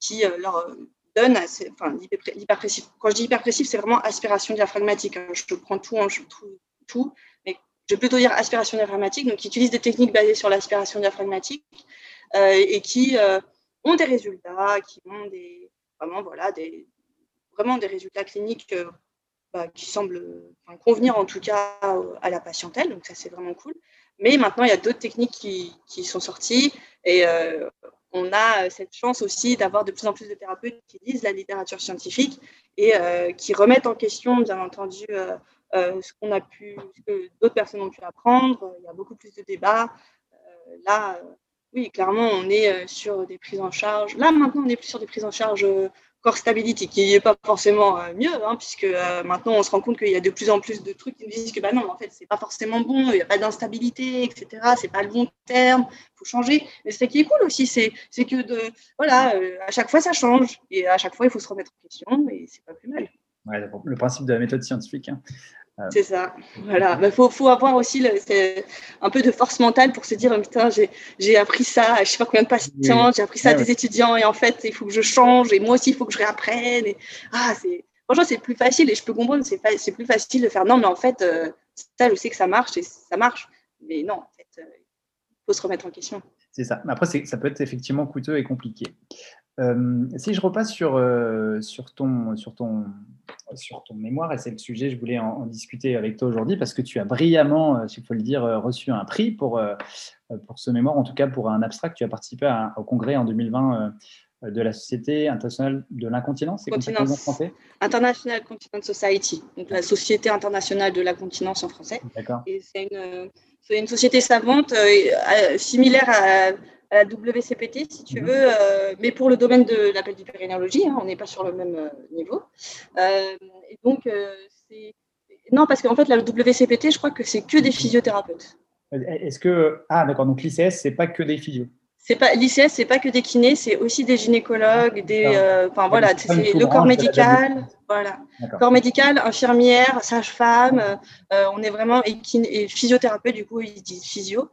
qui leur donnent, enfin, l'hyperpressif. Quand je dis hyperpressif, c'est vraiment aspiration diaphragmatique. Hein. Je prends tout, hein, je tout, tout, mais je vais plutôt dire aspiration diaphragmatique, donc qui utilisent des techniques basées sur l'aspiration diaphragmatique et qui ont des résultats, qui ont des, vraiment, voilà, des, vraiment des résultats cliniques bah, qui semble convenir en tout cas à la patientèle, donc ça c'est vraiment cool. Mais maintenant, il y a d'autres techniques qui, sont sorties et euh, on a cette chance aussi d'avoir de plus en plus de thérapeutes qui lisent la littérature scientifique et euh, qui remettent en question, bien entendu, euh, ce qu'on a pu, ce que d'autres personnes ont pu apprendre. Il y a beaucoup plus de débats. là, oui, clairement, on est sur des prises en charge. Là, maintenant, on est plus sur des prises en charge Core Stability, qui n'est pas forcément euh, mieux, hein, puisque euh, maintenant on se rend compte qu'il y a de plus en plus de trucs qui nous disent que bah non, en fait, c'est pas forcément bon, il n'y a pas d'instabilité, etc. C'est pas le bon terme, il faut changer. Mais ce qui est cool aussi, c'est que de, voilà, euh, à chaque fois ça change, et à chaque fois il faut se remettre en question, et c'est pas plus mal. Le principe de la méthode scientifique. Hein. C'est ça. Voilà. Il bah, faut, faut, avoir aussi le, un peu de force mentale pour se dire putain, j'ai appris ça à je sais pas combien de patients, j'ai appris ça à des étudiants et en fait, il faut que je change et moi aussi, il faut que je réapprenne. Et, ah, franchement, c'est plus facile et je peux comprendre, c'est plus facile de faire non, mais en fait, euh, ça, je sais que ça marche et ça marche. Mais non, en fait, euh, il faut se remettre en question. C'est ça. Mais après, ça peut être effectivement coûteux et compliqué. Euh, si je repasse sur, sur, ton, sur ton sur ton mémoire, et c'est le sujet, je voulais en, discuter avec toi aujourd'hui, parce que tu as brillamment, euh, s'il faut le dire, euh, reçu un prix pour, euh, pour ce mémoire, en tout cas pour un abstract. Tu as participé au congrès en 2020 de la Société internationale de l'incontinence, c'est comme français International Continence Society, donc la Société internationale de l'incontinence en français. D'accord. Et c'est une, une, société savante similaire à à la WCPT, si tu mhm. veux, euh, mais pour le domaine de la d'hypérinéologie, hein, on n'est pas sur le même euh, niveau. Euh, et donc, c'est. Non, parce qu'en fait, la WCPT, je crois que c'est que des physiothérapeutes. Est-ce que. Ah, d'accord, donc l'ICS, c'est pas que des physios c'est pas l'ICS, c'est pas que des kinés, c'est aussi des gynécologues, des, enfin voilà, c'est le corps médical, voilà, corps médical, infirmière, sage-femme, on est vraiment et, et, physiothérapeute du coup ils disent physio,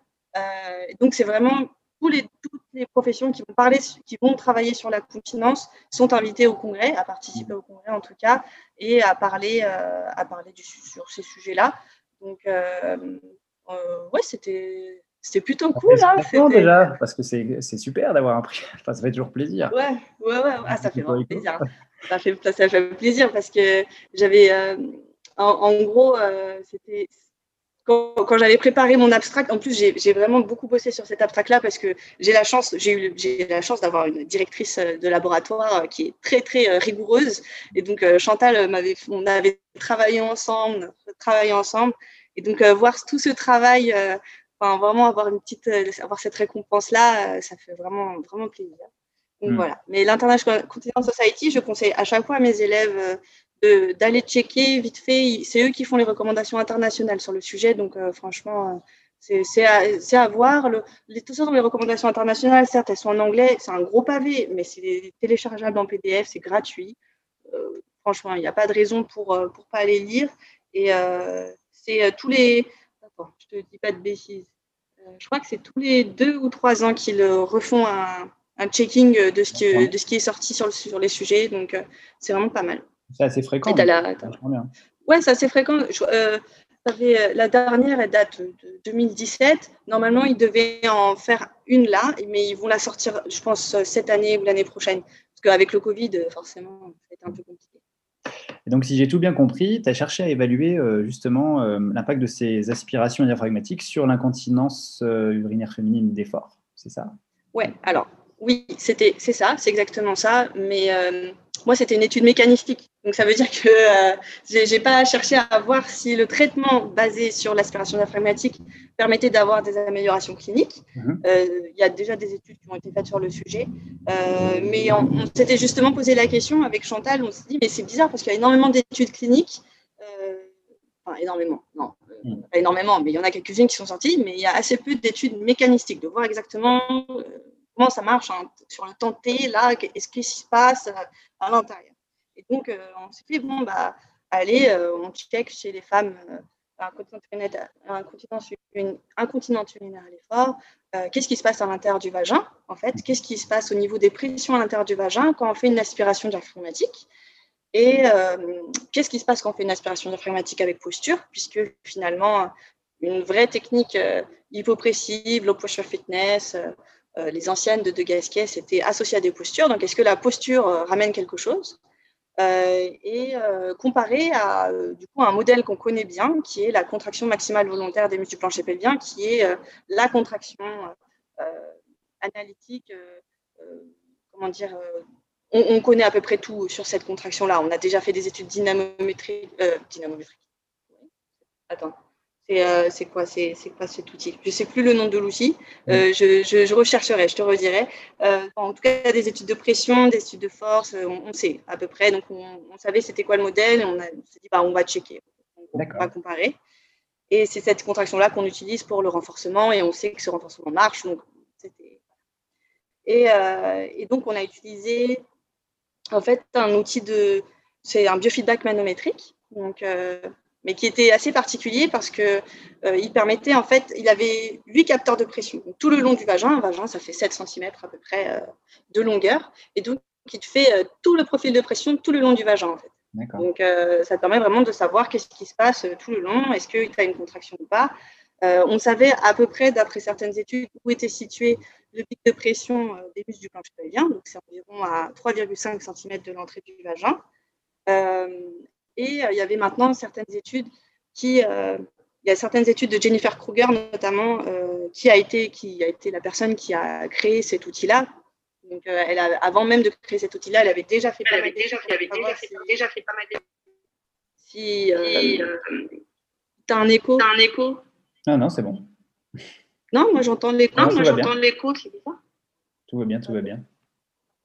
donc c'est vraiment les, toutes les professions qui vont, parler, qui vont travailler sur la continence sont invitées au congrès, à participer au congrès en tout cas, et à parler, euh, à parler du, sur ces sujets-là. Donc, euh, euh, ouais, c'était. C'était plutôt cool. Hein, déjà, parce que c'est super d'avoir un prix. Enfin, ça fait toujours plaisir. Ouais, ouais, ouais. Ah, ça fait vraiment plaisir. Ça fait, ça fait plaisir parce que j'avais, en, en, gros, c'était quand, j'avais préparé mon abstract, en plus j'ai vraiment beaucoup bossé sur cet abstract-là parce que j'ai la chance, j'ai eu j'ai la chance d'avoir une directrice euh, de laboratoire euh, qui est très très euh, rigoureuse et donc Chantal m'avait, on avait travaillé ensemble, travaillé ensemble et donc voir tout ce travail, enfin vraiment avoir une petite, avoir cette récompense-là, ça fait vraiment vraiment plaisir. Donc hmm. voilà. Mais l'International Continent Society, je conseille à chaque fois à mes élèves d'aller checker vite fait. C'est eux qui font les recommandations internationales sur le sujet. Donc, euh, franchement, euh, c'est à, à, voir. Le, les, tout ça dans les recommandations internationales, certes, elles sont en anglais. C'est un gros pavé, mais c'est téléchargeable en PDF, c'est gratuit. Euh, franchement, il n'y a pas de raison pour ne pas aller lire. Et c'est tous les. Attends, je ne te dis pas de bêtises. je crois que c'est tous les deux ou trois ans qu'ils refont un, un, checking de ce, qui, de ce qui est sorti sur, le, sur les sujets. Donc, c'est vraiment pas mal. C'est assez fréquent. Ouais, c'est assez fréquent. Euh, euh, la dernière, elle date de 2017. Normalement, ils devaient en faire une là, mais ils vont la sortir, je pense, cette année ou l'année prochaine. Parce qu'avec le Covid, forcément, ça a été un peu compliqué. Et donc, si j'ai tout bien compris, tu as cherché à évaluer euh, justement l'impact de ces aspirations diaphragmatiques sur l'incontinence urinaire féminine d'effort. C'est ça? Ouais, alors, oui, c'est ça, c'est exactement ça. Mais moi, c'était une étude mécanistique. Donc, ça veut dire que euh, je n'ai pas cherché à voir si le traitement basé sur l'aspiration diaphragmatique permettait d'avoir des améliorations cliniques. Mhm. Euh, il y a déjà des études qui ont été faites sur le sujet. Euh, mais on, s'était justement posé la question avec Chantal. On s'est dit, mais c'est bizarre parce qu'il y a énormément d'études cliniques. enfin, énormément, non, mhm. pas énormément, mais il y en a quelques-unes qui sont sorties. Mais il y a assez peu d'études mécanistiques, de voir exactement comment ça marche sur le temps T, là, qu'est-ce qui se passe à l'intérieur. Et donc, euh, on s'est dit, bon, bah, allez, euh, on check chez les femmes euh, un continent urinaire à l'effort, qu'est-ce qui se passe à l'intérieur du vagin, en fait, qu'est-ce qui se passe au niveau des pressions à l'intérieur du vagin quand on fait une aspiration diaphragmatique, et qu'est-ce qui se passe quand on fait une aspiration diaphragmatique avec posture, puisque finalement, une vraie technique hypopressive, low posture fitness, les anciennes de De Gasquet, c'était associé à des postures. Donc, est-ce que la posture ramène quelque chose? Euh, et euh, comparé à euh, du coup, un modèle qu'on connaît bien, qui est la contraction maximale volontaire des muscles du plancher qui est la contraction analytique. comment dire on, connaît à peu près tout sur cette contraction-là. On a déjà fait des études dynamométriques. dynamométriques. Attends. Euh, c'est quoi, c'est quoi cet outil? Je ne sais plus le nom de l'outil. Euh, je, je, rechercherai, je te redirai. Euh, en tout cas, des études de pression, des études de force, on, sait à peu près. Donc, on, savait c'était quoi le modèle et on, s'est dit, bah, on va checker, on va comparer. Et c'est cette contraction-là qu'on utilise pour le renforcement et on sait que ce renforcement marche. Donc, et, et, donc, on a utilisé en fait un outil de. C'est un biofeedback manométrique. Donc, mais qui était assez particulier parce que euh, il permettait en fait, il avait huit capteurs de pression tout le long du vagin. Un vagin, ça fait 7 cm à peu près euh, de longueur, et donc il te fait euh, tout le profil de pression tout le long du vagin en fait. Donc ça permet vraiment de savoir qu'est-ce qui se passe tout le long, est-ce qu'il a une contraction ou pas? on savait à peu près, d'après certaines études, où était situé le pic de pression des muscles du plancher pelvien, donc c'est environ à 3,5 cm de l'entrée du vagin. Et euh, il y avait maintenant certaines études qui, euh, il y a certaines études de Jennifer Kruger notamment, euh, qui a été, qui a été la personne qui a créé cet outil-là. Donc, elle a, avant même de créer cet outil-là, elle avait déjà fait pas mal déjà, avait déjà, fait, déjà fait pas mal Si, tu as un écho As un écho? Ah non, c'est bon. Non, moi j'entends l'écho. Non, moi j'entends l'écho, c'est bizarre. Tout va bien, tout va bien.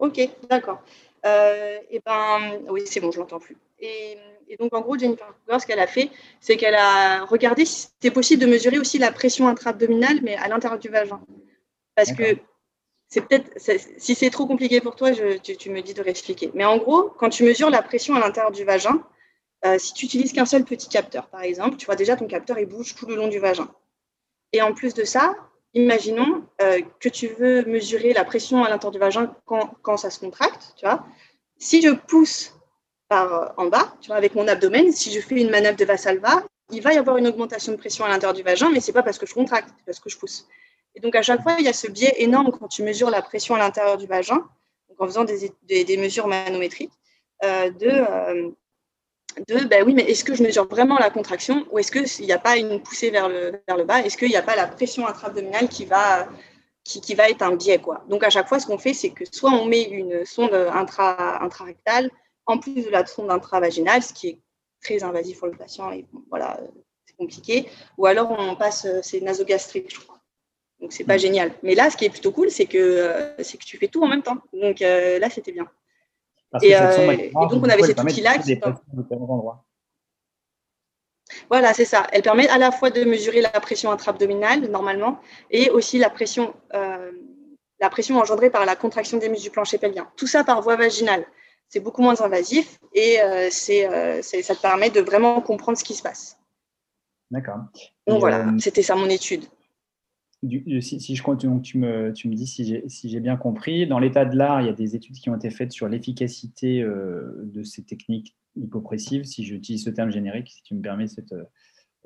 Ok, d'accord. et eh ben, oui, c'est bon, je l'entends plus. Et et donc, en gros, Jennifer Kruger, ce qu'elle a fait, c'est qu'elle a regardé si c'était possible de mesurer aussi la pression intra-abdominale, mais à l'intérieur du vagin. Parce que c'est peut-être, si c'est trop compliqué pour toi, tu, me dis de réexpliquer. Mais en gros, quand tu mesures la pression à l'intérieur du vagin, euh, si tu utilises qu'un seul petit capteur, par exemple, tu vois déjà ton capteur, il bouge tout le long du vagin. Et en plus de ça, imaginons euh, que tu veux mesurer la pression à l'intérieur du vagin quand, quand ça se contracte, tu vois. Si je pousse euh, en bas, avec mon abdomen, si je fais une manœuvre de Vassalva, il va y avoir une augmentation de pression à l'intérieur du vagin, mais ce n'est pas parce que je contracte, c'est parce que je pousse. Et donc, à chaque fois, il y a ce biais énorme quand tu mesures la pression à l'intérieur du vagin, en faisant des, mesures manométriques, euh, de, euh, de ben oui, mais est-ce que je mesure vraiment la contraction ou est-ce qu'il n'y a pas une poussée vers le, bas Est-ce qu'il n'y a pas la pression intra-abdominale qui va, qui, va être un biais quoi. Donc, à chaque fois, ce qu'on fait, c'est que soit on met une sonde intra, intrarectale, en plus de la sonde intravaginale, ce qui est très invasif pour le patient et voilà, c'est compliqué. Ou alors on passe, euh, c'est nasogastrique, je crois. Donc c'est pas mm. génial. Mais là, ce qui est plutôt cool, c'est que euh, c'est que tu fais tout en même temps. Donc euh, là, c'était bien. et, donc on avait cet outil-là qui voilà, c'est ça. Elle permet à la fois de mesurer la pression intra-abdominale normalement et aussi la pression, la pression engendrée par la contraction des muscles du plancher pelvien. Tout ça par voie vaginale c'est beaucoup moins invasif et euh, euh, c'est, ça te permet de vraiment comprendre ce qui se passe. D'accord. Donc voilà, euh, c'était ça mon étude. si, je continue, tu me, tu me dis si j'ai, si j'ai bien compris. Dans l'état de l'art, il y a des études qui ont été faites sur l'efficacité de ces techniques hypopressives, si j'utilise ce terme générique, si tu me permets cette,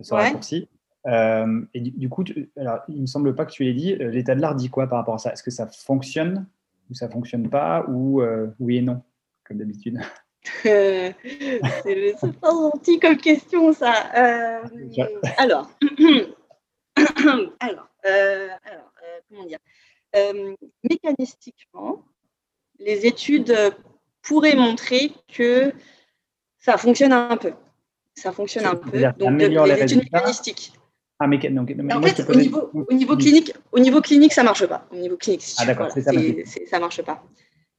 ce raccourci. et du, coup, alors, il ne me semble pas que tu l'aies dit, l'état de l'art dit quoi par rapport à ça? Est-ce que ça fonctionne ou ça ne fonctionne pas ou oui et non? Comme d'habitude C'est pas gentil comme question, ça. Euh, alors, alors, euh, alors euh, comment dire? Mécanistiquement, les études pourrait montrer que ça fonctionne un peu. Ça fonctionne un peu. Donc, les études mécanistiques. Ah, mais, en fait, au, niveau, au, niveau, clinique, au niveau clinique, ça marche pas. Au niveau clinique, ah, d'accord, ça, ça marche pas.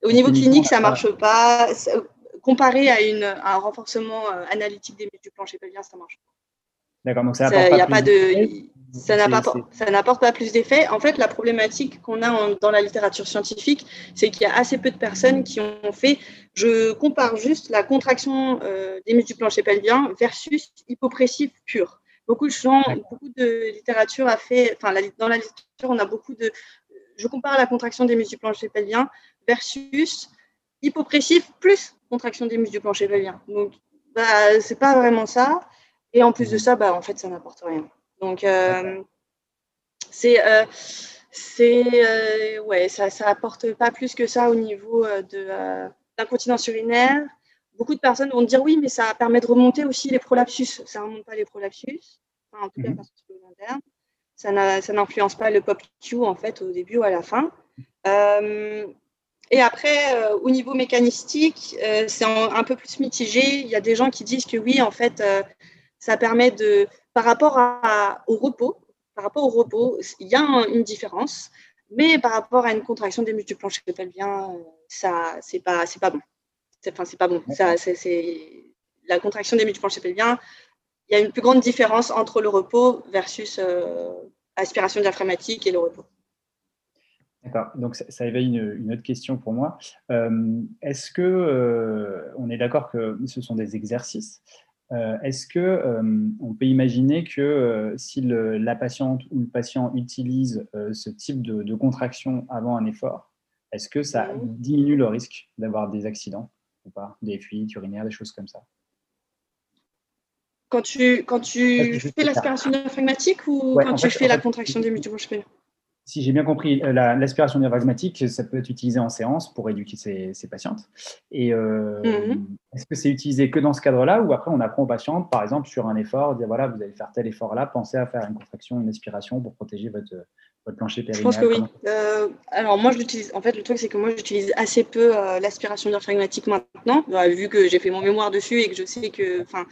Au niveau clinique, ça marche pas. Comparé à, une, à un renforcement euh, analytique des muscles du plancher pelvien, ça marche pas. D'accord, donc ça n'apporte pas, de, ça n'apporte pas plus d'effet. En fait, la problématique qu'on a dans la littérature scientifique, c'est qu'il y a assez peu de personnes qui ont fait. Je compare juste la contraction euh, des muscles du plancher pelvien versus hypopressif pur. Beaucoup de gens, beaucoup de littérature a fait. Enfin, dans la littérature, on a beaucoup de. Je compare la contraction des muscles du plancher pelvien versus hypopressif plus contraction des muscles du plancher pelvien. Donc, bah, c'est pas vraiment ça. Et en plus de ça, bah, en fait, ça n'apporte rien. Donc, euh, c'est. Euh, c'est euh, ouais, ça ça apporte pas plus que ça au niveau de l'incontinence urinaire. Beaucoup de personnes vont dire oui, mais ça permet de remonter aussi les prolapsus. Ça ne remonte pas les prolapsus, en tout cas mhm. Ça n'influence pas le pop Q en fait au début ou à la fin. Et après, au niveau mécanistique, c'est un, peu plus mitigé. Il y a des gens qui disent que oui, en fait, ça permet de, par rapport au repos, par rapport au repos, il y a une différence, mais par rapport à une contraction des muscles du plancher pelvien, ça, c'est pas, c'est pas bon. Enfin, c'est pas bon. Ça, c'est, la contraction des muscles du plancher pelvien, il y a une plus grande différence entre le repos versus euh, aspiration diaphragmatique et le repos. D'accord. Donc ça, éveille une, autre question pour moi. Euh, est-ce que euh, on est d'accord que ce sont des exercices euh, est-ce que on peut imaginer que si la patiente ou le patient utilise ce type de, contraction avant un effort, est-ce que ça diminue le risque d'avoir des accidents ou pas, des fuites urinaires, des choses comme ça? Quand tu, quand tu fais l'aspiration diaphragmatique ou quand tu fais la contraction des muscles si j'ai bien compris, euh, l'aspiration diaphragmatique, ça peut être utilisé en séance pour éduquer ses, patientes. Et euh, mhm. est-ce que c'est utilisé que dans ce cadre-là ou après on apprend aux patientes, par exemple, sur un effort, dire voilà, vous allez faire tel effort-là, pensez à faire une contraction, une aspiration pour protéger votre, votre plancher périnéal Je pense que oui. Euh, alors moi, je l'utilise. En fait, le truc, c'est que moi, j'utilise assez peu l'aspiration diaphragmatique maintenant, vu que j'ai fait mon mémoire dessus et que je sais que, enfin,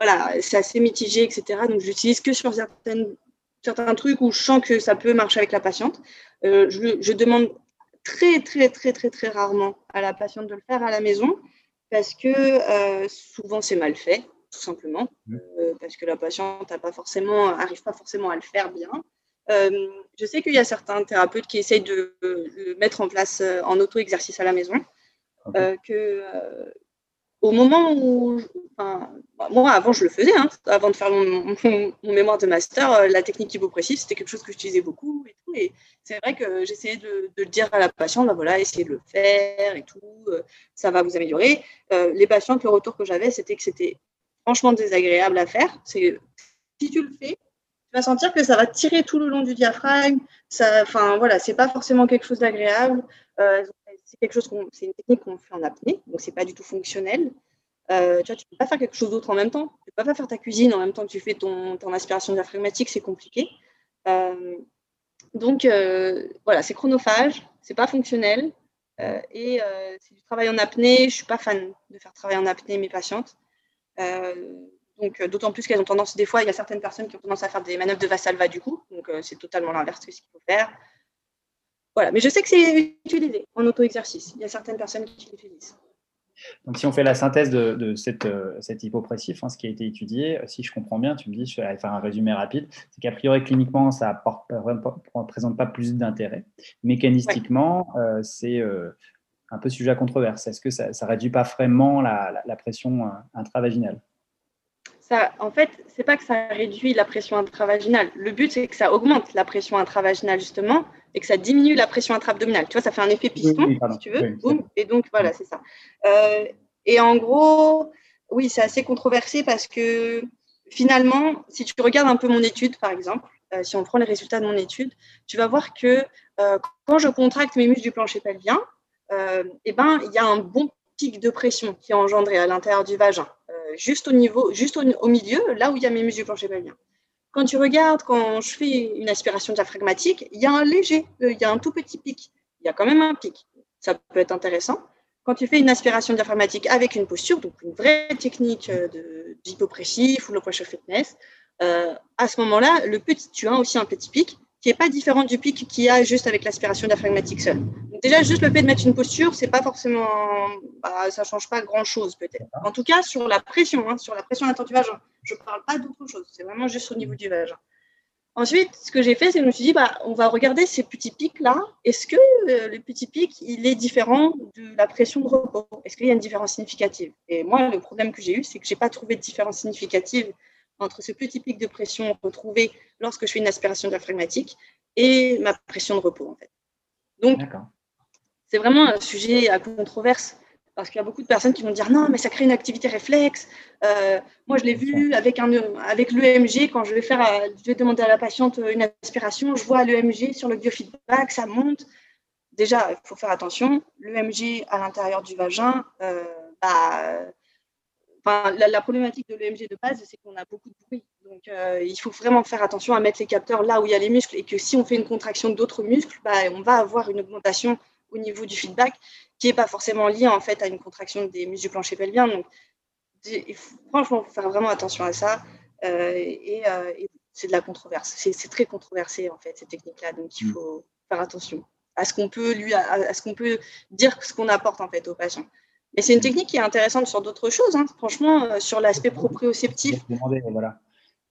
voilà, c'est assez mitigé, etc. Donc, j'utilise que sur certaines certains trucs où je sens que ça peut marcher avec la patiente. Euh, je, demande très, très, très, très, très rarement à la patiente de le faire à la maison parce que euh, souvent c'est mal fait, tout simplement, mmh. euh, parce que la patiente n'arrive pas, forcément, pas forcément à le faire bien. je sais qu'il y a certains thérapeutes qui essayent de le mettre en place en auto-exercice à la maison. que au moment où, moi avant je le faisais, hein, avant de faire mon, mémoire de master, euh, la technique hypopressive c'était quelque chose que j'utilisais beaucoup et c'est vrai que j'essayais de, le dire à la patiente, bah voilà, essayez de le faire et tout, euh, ça va vous améliorer. Euh, les patientes, le retour que j'avais, c'était que c'était franchement désagréable à faire. Si tu le fais, tu vas sentir que ça va tirer tout le long du diaphragme. Ça, enfin voilà, c'est pas forcément quelque chose d'agréable c'est quelque chose c'est une technique qu'on fait en apnée, donc c'est pas du tout fonctionnel. Euh, tu vois, tu peux pas faire quelque chose d'autre en même temps. Tu peux pas faire ta cuisine en même temps que tu fais ton, ton aspiration diaphragmatique, c'est compliqué. Euh, donc euh, voilà, c'est chronophage, c'est pas fonctionnel et c'est du travail en apnée. Je suis pas fan de faire travailler en apnée mes patientes. donc d'autant plus qu'elles ont tendance, des fois, il y a certaines personnes qui ont tendance à faire des manœuvres de Vassalva du coup, donc c'est totalement l'inverse de ce qu'il faut faire. Voilà, mais je sais que c'est utilisé en auto-exercice. Il y a certaines personnes qui l'utilisent. Donc, si on fait la synthèse de, cette, euh, cet hypopressif, hein, ce qui a été étudié, euh, si je comprends bien, tu me dis, je vais faire un résumé rapide, c'est qu'a priori, cliniquement, ça ne présente pas plus d'intérêt. Mécanistiquement, euh, c'est un peu sujet à controverse. Est-ce que ça ne réduit pas vraiment la, la pression intravaginale? En fait, c'est pas que ça réduit la pression intravaginale. Le but, c'est que ça augmente la pression intravaginale, justement, et que ça diminue la pression intra-abdominale. Tu vois, ça fait un effet piston, si tu veux. et donc, voilà, c'est ça. Euh, et en gros, oui, c'est assez controversé parce que finalement, si tu regardes un peu mon étude, par exemple, euh, si on prend les résultats de mon étude, tu vas voir que euh, quand je contracte mes muscles du plancher pelvien, eh ben, il y a un bon pic de pression qui est engendré à l'intérieur du vagin juste au niveau, juste au, milieu, là où il y a mes muscles plancher pelvien. Quand tu regardes, quand je fais une aspiration diaphragmatique, il y a un léger, euh, il y a un tout petit pic. Il y a quand même un pic. Ça peut être intéressant. quand tu fais une aspiration diaphragmatique avec une posture, donc une vraie technique de d'hypopressif ou low pressure fitness, à ce moment-là, le petit, tu as aussi un petit pic qui n'est pas différent du pic qu'il y a juste avec l'aspiration diaphragmatique seule. Donc déjà, juste le fait de mettre une posture, c'est pas forcément, bah, ça change pas grand-chose peut-être. En tout cas, sur la pression, hein, sur la pression interne du vagin, je parle pas d'autre chose. C'est vraiment juste au niveau du vagin. Ensuite, ce que j'ai fait, c'est que je me suis dit, bah, on va regarder ces petits pics-là. Est-ce que euh, le petit pic, il est différent de la pression de repos? Est-ce qu'il y a une différence significative? Et moi, le problème que j'ai eu, c'est que j'ai pas trouvé de différence significative entre ce petit pic de pression retrouvé lorsque je fais une aspiration diaphragmatique et ma pression de repos, en fait. Donc, c'est vraiment un sujet à controverse parce qu'il y a beaucoup de personnes qui vont dire non, mais ça crée une activité réflexe. Euh, moi, je l'ai vu avec, un, avec l'EMG, quand je vais, faire, je vais demander à la patiente une aspiration, je vois l'EMG sur le biofeedback, ça monte. Déjà, il faut faire attention. L'EMG à l'intérieur du vagin, euh, bah, la, problématique de l'EMG de base, c'est qu'on a beaucoup de bruit. Donc, euh, il faut vraiment faire attention à mettre les capteurs là où il y a les muscles et que si on fait une contraction d'autres muscles, bah, on va avoir une augmentation au niveau du feedback qui n'est pas forcément liée en fait à une contraction des muscles du plancher pelvien. Donc, il faut, franchement, faire vraiment attention à ça. Euh, euh, et, c'est de la controverse. C'est très controversé en fait, ces techniques-là. Donc, il mm. faut faire attention à ce qu'on peut lui, à, ce qu'on peut dire, ce qu'on apporte en fait aux patients. Mais c'est une technique qui est intéressante sur d'autres choses. Hein. Franchement, euh, sur l'aspect proprioceptif. Voilà.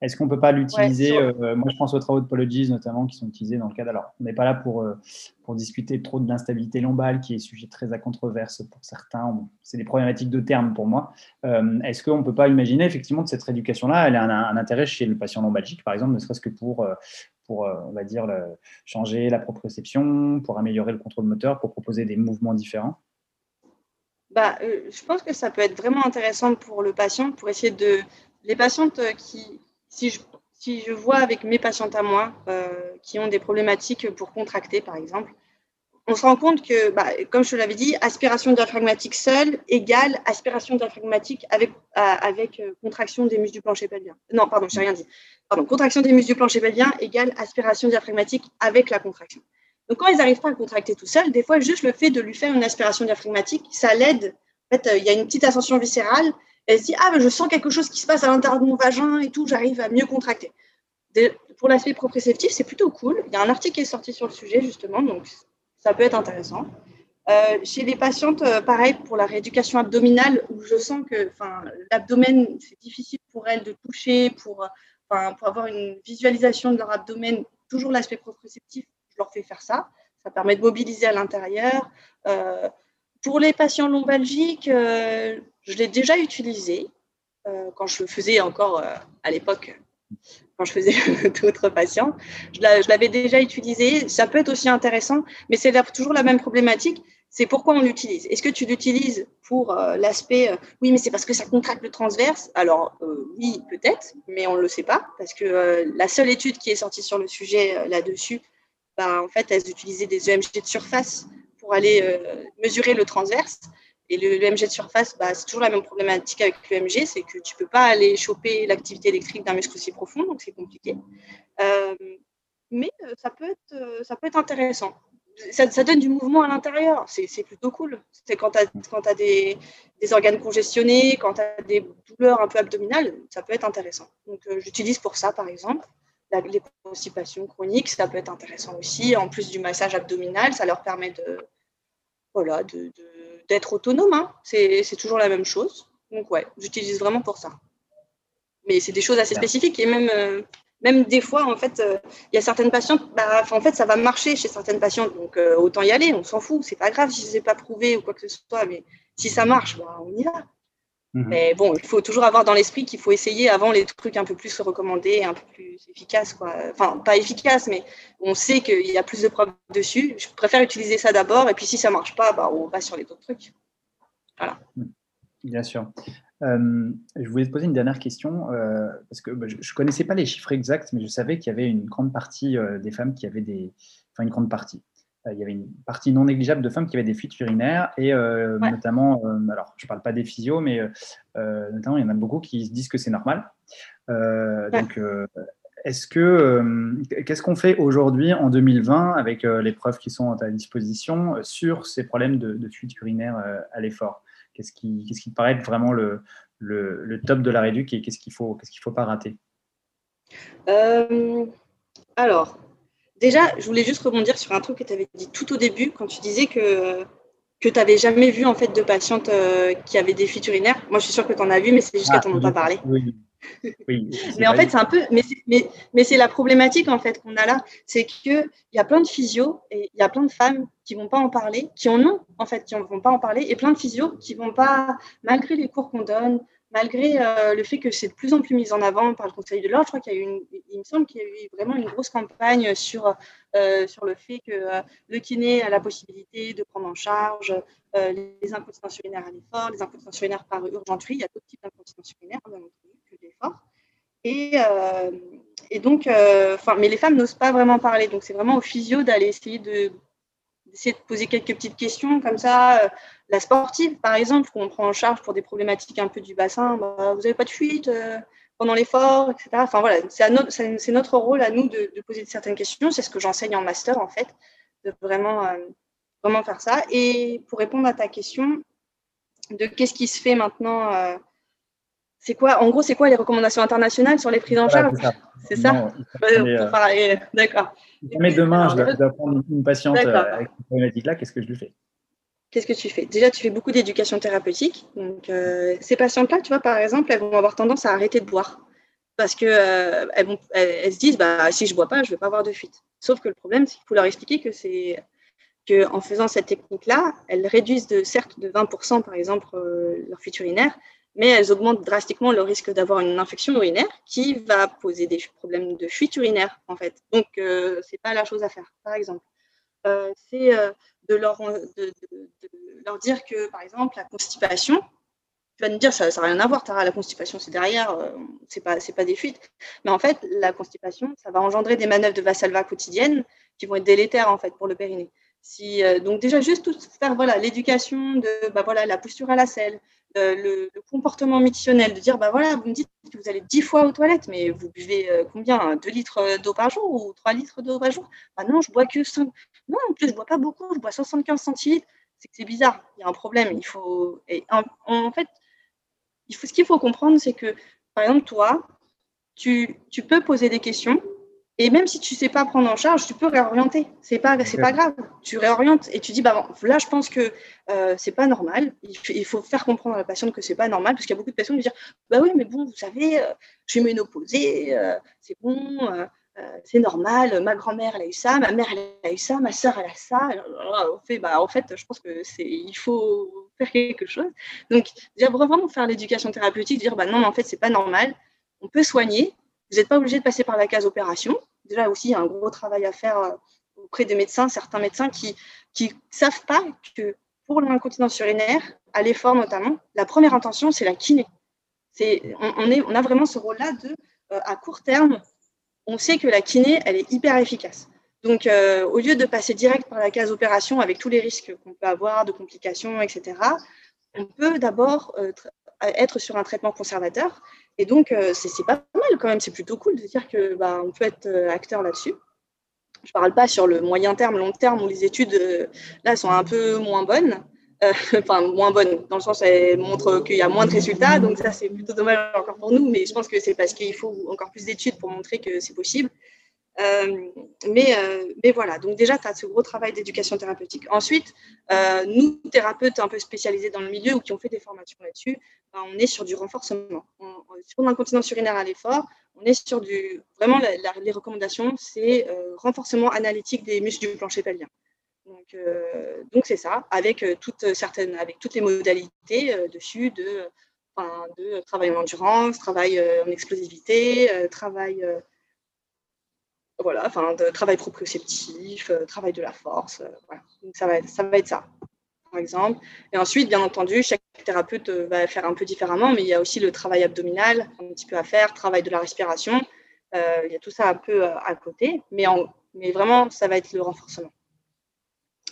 Est-ce qu'on ne peut pas l'utiliser euh, Moi, je pense aux travaux de Paul notamment, qui sont utilisés dans le cadre. Alors, on n'est pas là pour, euh, pour discuter trop de l'instabilité lombale, qui est sujet très à controverse pour certains. C'est des problématiques de terme pour moi. Est-ce qu'on ne peut pas imaginer effectivement que cette rééducation-là, elle a un, intérêt chez le patient lombalgique, par exemple, ne serait-ce que pour, pour on va dire, le, changer la proprioception, pour améliorer le contrôle moteur, pour proposer des mouvements différents? Bah, euh, je pense que ça peut être vraiment intéressant pour le patient, pour essayer de. Les patientes qui, si je, vois avec mes patientes à moi, euh, qui ont des problématiques pour contracter, par exemple, on se rend compte que, bah, comme je l'avais dit, aspiration diaphragmatique seule égale aspiration diaphragmatique avec, avec euh, contraction des muscles du plancher pelvien. Non, pardon, je n'ai rien dit. Pardon, contraction des muscles du plancher pelvien égale aspiration diaphragmatique avec la contraction. Donc, quand ils n'arrivent pas à contracter tout seul, des fois, juste le fait de lui faire une aspiration diaphragmatique, ça l'aide. En fait, euh, il y a une petite ascension viscérale. Elle se dit Ah, je sens quelque chose qui se passe à l'intérieur de mon vagin et tout, j'arrive à mieux contracter. pour l'aspect proprioceptif, c'est plutôt cool. Il y a un article qui est sorti sur le sujet, justement, donc ça peut être intéressant. Euh, chez les patientes, euh, pareil, pour la rééducation abdominale, où je sens que l'abdomen, c'est difficile pour elles de toucher, pour, pour avoir une visualisation de leur abdomen, toujours l'aspect proprioceptif je leur fais faire ça. Ça permet de mobiliser à l'intérieur. Euh, pour les patients lombalgiques, euh, je l'ai déjà utilisé euh, quand je faisais encore à l'époque, quand je faisais d'autres patients. Je l'avais déjà utilisé. Ça peut être aussi intéressant, mais c'est toujours la même problématique. C'est pourquoi on l'utilise. Est-ce que tu l'utilises pour l'aspect oui, mais c'est parce que ça contracte le transverse? Alors oui, peut-être, mais on ne le sait pas parce que la seule étude qui est sortie sur le sujet là-dessus, bah, en fait, elles utilisaient des EMG de surface pour aller euh, mesurer le transverse. Et l'EMG de surface, bah, c'est toujours la même problématique avec l'EMG, c'est que tu ne peux pas aller choper l'activité électrique d'un muscle aussi profond, donc c'est compliqué. Euh, mais euh, ça peut être, intéressant. Ça, donne du mouvement à l'intérieur, c'est plutôt cool. C'est quand tu as, des, organes congestionnés, quand tu as des douleurs un peu abdominales, ça peut être intéressant. Donc j'utilise pour ça, par exemple les constipations chroniques, ça peut être intéressant aussi. En plus du massage abdominal, ça leur permet de voilà d'être autonome. Hein. C'est toujours la même chose. Donc ouais, j'utilise vraiment pour ça. Mais c'est des choses assez spécifiques et même euh, même des fois en fait, euh, il y a certaines patientes, bah, en fait ça va marcher chez certaines patientes, donc euh, autant y aller. On s'en fout, c'est pas grave si c'est pas prouvé ou quoi que ce soit, mais si ça marche, bah, on y va. Mhm. Mais bon, il faut toujours avoir dans l'esprit qu'il faut essayer avant les trucs un peu plus recommandés, un peu plus efficaces. Quoi. Enfin, pas efficaces, mais on sait qu'il y a plus de preuves dessus. Je préfère utiliser ça d'abord, et puis si ça ne marche pas, bah, on va sur les autres trucs. Voilà. Bien sûr. Euh, je voulais te poser une dernière question, euh, parce que bah, je ne connaissais pas les chiffres exacts, mais je savais qu'il y avait une grande partie euh, des femmes qui avaient des. Enfin, une grande partie il y avait une partie non négligeable de femmes qui avaient des fuites urinaires et euh, notamment, euh, alors je ne parle pas des physios, mais notamment il y en a beaucoup qui se disent que c'est normal. Donc, est-ce que qu'est-ce qu'on fait aujourd'hui en 2020 avec les preuves qui sont à ta disposition sur ces problèmes de, fuite urinaire à l'effort? Qu'est-ce qui, qu'est-ce qui te paraît être vraiment le, le, top de la réduc et qu'est-ce qu'il faut, qu'est-ce qu'il faut pas rater? Alors, déjà, je voulais juste rebondir sur un truc que tu avais dit tout au début quand tu disais que que tu n'avais jamais vu en fait de patientes qui avaient des fuites urinaires. Moi, je suis sûre que tu en as vu, mais c'est juste ah, qu'elles t'en ont pas parlé. Oui, mais en fait, c'est un peu, mais, mais, mais c'est la problématique en fait qu'on a là, c'est qu'il y a plein de physios et il y a plein de femmes qui vont pas en parler, qui en ont en fait, qui ne vont pas en parler, et plein de physios qui vont pas, malgré les cours qu'on donne, malgré euh, le fait que c'est de plus en plus mis en avant par le Conseil de l'ordre, je crois qu'il y a eu, une, il me semble qu'il y a eu vraiment une grosse campagne sur, euh, sur le fait que euh, le kiné a la possibilité de prendre en charge les incontinences urinaires à l'effort, les incontinences urinaires par urgenterie. Il y a d'autres types d'incontinences urinaires, bien entendu, que l'effort. Et, et donc, enfin, mais les femmes n'osent pas vraiment parler. Donc, c'est vraiment au physio d'aller essayer de essayer de poser quelques petites questions comme ça. Euh, la sportive, par exemple, qu'on prend en charge pour des problématiques un peu du bassin, bah, vous n'avez pas de fuite euh, pendant l'effort, etc. Enfin voilà, c'est notre rôle à nous de, poser certaines questions. C'est ce que j'enseigne en master, en fait, de euh, vraiment faire ça. Et pour répondre à ta question de qu'est-ce qui se fait maintenant c'est quoi, en gros, c'est quoi les recommandations internationales sur les prises en charge C'est ça, D'accord. Mais demain, je dois, prendre une patiente euh, avec cette problématique-là, qu'est-ce que je lui fais? Qu'est-ce que tu fais? Déjà, tu fais beaucoup d'éducation thérapeutique. Donc, euh, ces patientes-là, tu vois, par exemple, elles vont avoir tendance à arrêter de boire parce qu'elles euh, elles, se disent, bah, si je ne bois pas, je ne vais pas avoir de fuite. Sauf que le problème, c'est qu'il faut leur expliquer que c'est qu'en faisant cette technique-là, elles réduisent de certes de 20% par exemple leur fuite urinaire, mais elles augmentent drastiquement le risque d'avoir une infection urinaire qui va poser des problèmes de fuite urinaire, en fait. Donc, euh, ce n'est pas la chose à faire, par exemple. Euh, c'est euh, de, leur, dire que, par exemple, la constipation, tu vas me dire, ça n'a rien à voir, Tara, la constipation, c'est derrière, ce n'est pas, pas des fuites. Mais en fait, la constipation, ça va engendrer des manœuvres de Vassalva quotidiennes qui vont être délétères, en fait, pour le périnée. Donc déjà juste faire voilà l'éducation de bah, voilà la posture à la selle, euh, le, comportement mictionnel, de dire, bah voilà, vous me dites que vous allez 10 fois aux toilettes, mais vous buvez euh, combien 2 litres d'eau par jour ou 3 litres d'eau par jour? Bah non, je bois que 5. Non, en plus, je bois pas beaucoup, je bois 75 centilitres. C'est que c'est bizarre, il y a un problème. Il faut, et en, fait, il faut, ce qu'il faut comprendre, c'est que, par exemple, toi, tu, tu peux poser des questions et même si tu ne sais pas prendre en charge, tu peux réorienter. C'est pas, c'est pas grave. Tu réorientes et tu dis, bah, là, je pense que euh, c'est pas normal. Il, faut faire comprendre à la patiente que c'est pas normal, parce qu'il y a beaucoup de patients qui disent, bah oui, mais bon, vous savez, euh, je suis ménopausée, euh, c'est bon, euh, c'est normal. Ma grand-mère, elle a eu ça, ma mère, elle a eu ça, ma soeur, elle a ça. On fait, bah, en fait, je pense que c'est, il faut faire quelque chose. Donc, dire vraiment faire l'éducation thérapeutique, dire, bah non, mais en fait, c'est pas normal. On peut soigner, vous n'êtes pas obligé de passer par la case opération. Déjà aussi, il y a un gros travail à faire euh, auprès des médecins, certains médecins qui ne savent pas que pour l'incontinence urinaire, à l'effort notamment, la première intention, c'est la kiné. On, a vraiment ce rôle-là de, euh, à court terme, on sait que la kiné, elle est hyper efficace. Donc, euh, au lieu de passer direct par la case opération avec tous les risques qu'on peut avoir de complications, etc., on peut d'abord être sur un traitement conservateur et donc, euh, c'est pas mal quand même, c'est plutôt cool de dire que bah, on peut être euh, acteur là-dessus. Je ne parle pas sur le moyen terme, long terme, où les études, euh, là, sont un peu moins bonnes. enfin, moins bonnes, dans le sens où elles montrent qu'il y a moins de résultats. Donc, ça, c'est plutôt dommage encore pour nous. Mais je pense que c'est parce qu'il faut encore plus d'études pour montrer que c'est possible. Euh, mais, euh, mais, voilà, donc déjà, tu as ce gros travail d'éducation thérapeutique. Ensuite, euh, nous, thérapeutes un peu spécialisés dans le milieu ou qui ont fait des formations là-dessus, ben, on est sur du renforcement. sur l'incontinence urinaire à l'effort, on est sur du. Vraiment, les recommandations, c'est renforcement analytique des muscles du plancher pelvien. Donc, donc c'est ça, avec toutes, certaines, avec toutes les modalités dessus de, de travail en endurance, travail en explosivité, travail voilà, enfin, de travail proprioceptif, euh, travail de la force. Euh, voilà. Donc, ça va, être, ça va être ça, par exemple. Et ensuite, bien entendu, chaque thérapeute euh, va faire un peu différemment, mais il y a aussi le travail abdominal, un petit peu à faire, travail de la respiration. il y a tout ça un peu à côté, mais, en, mais vraiment, ça va être le renforcement.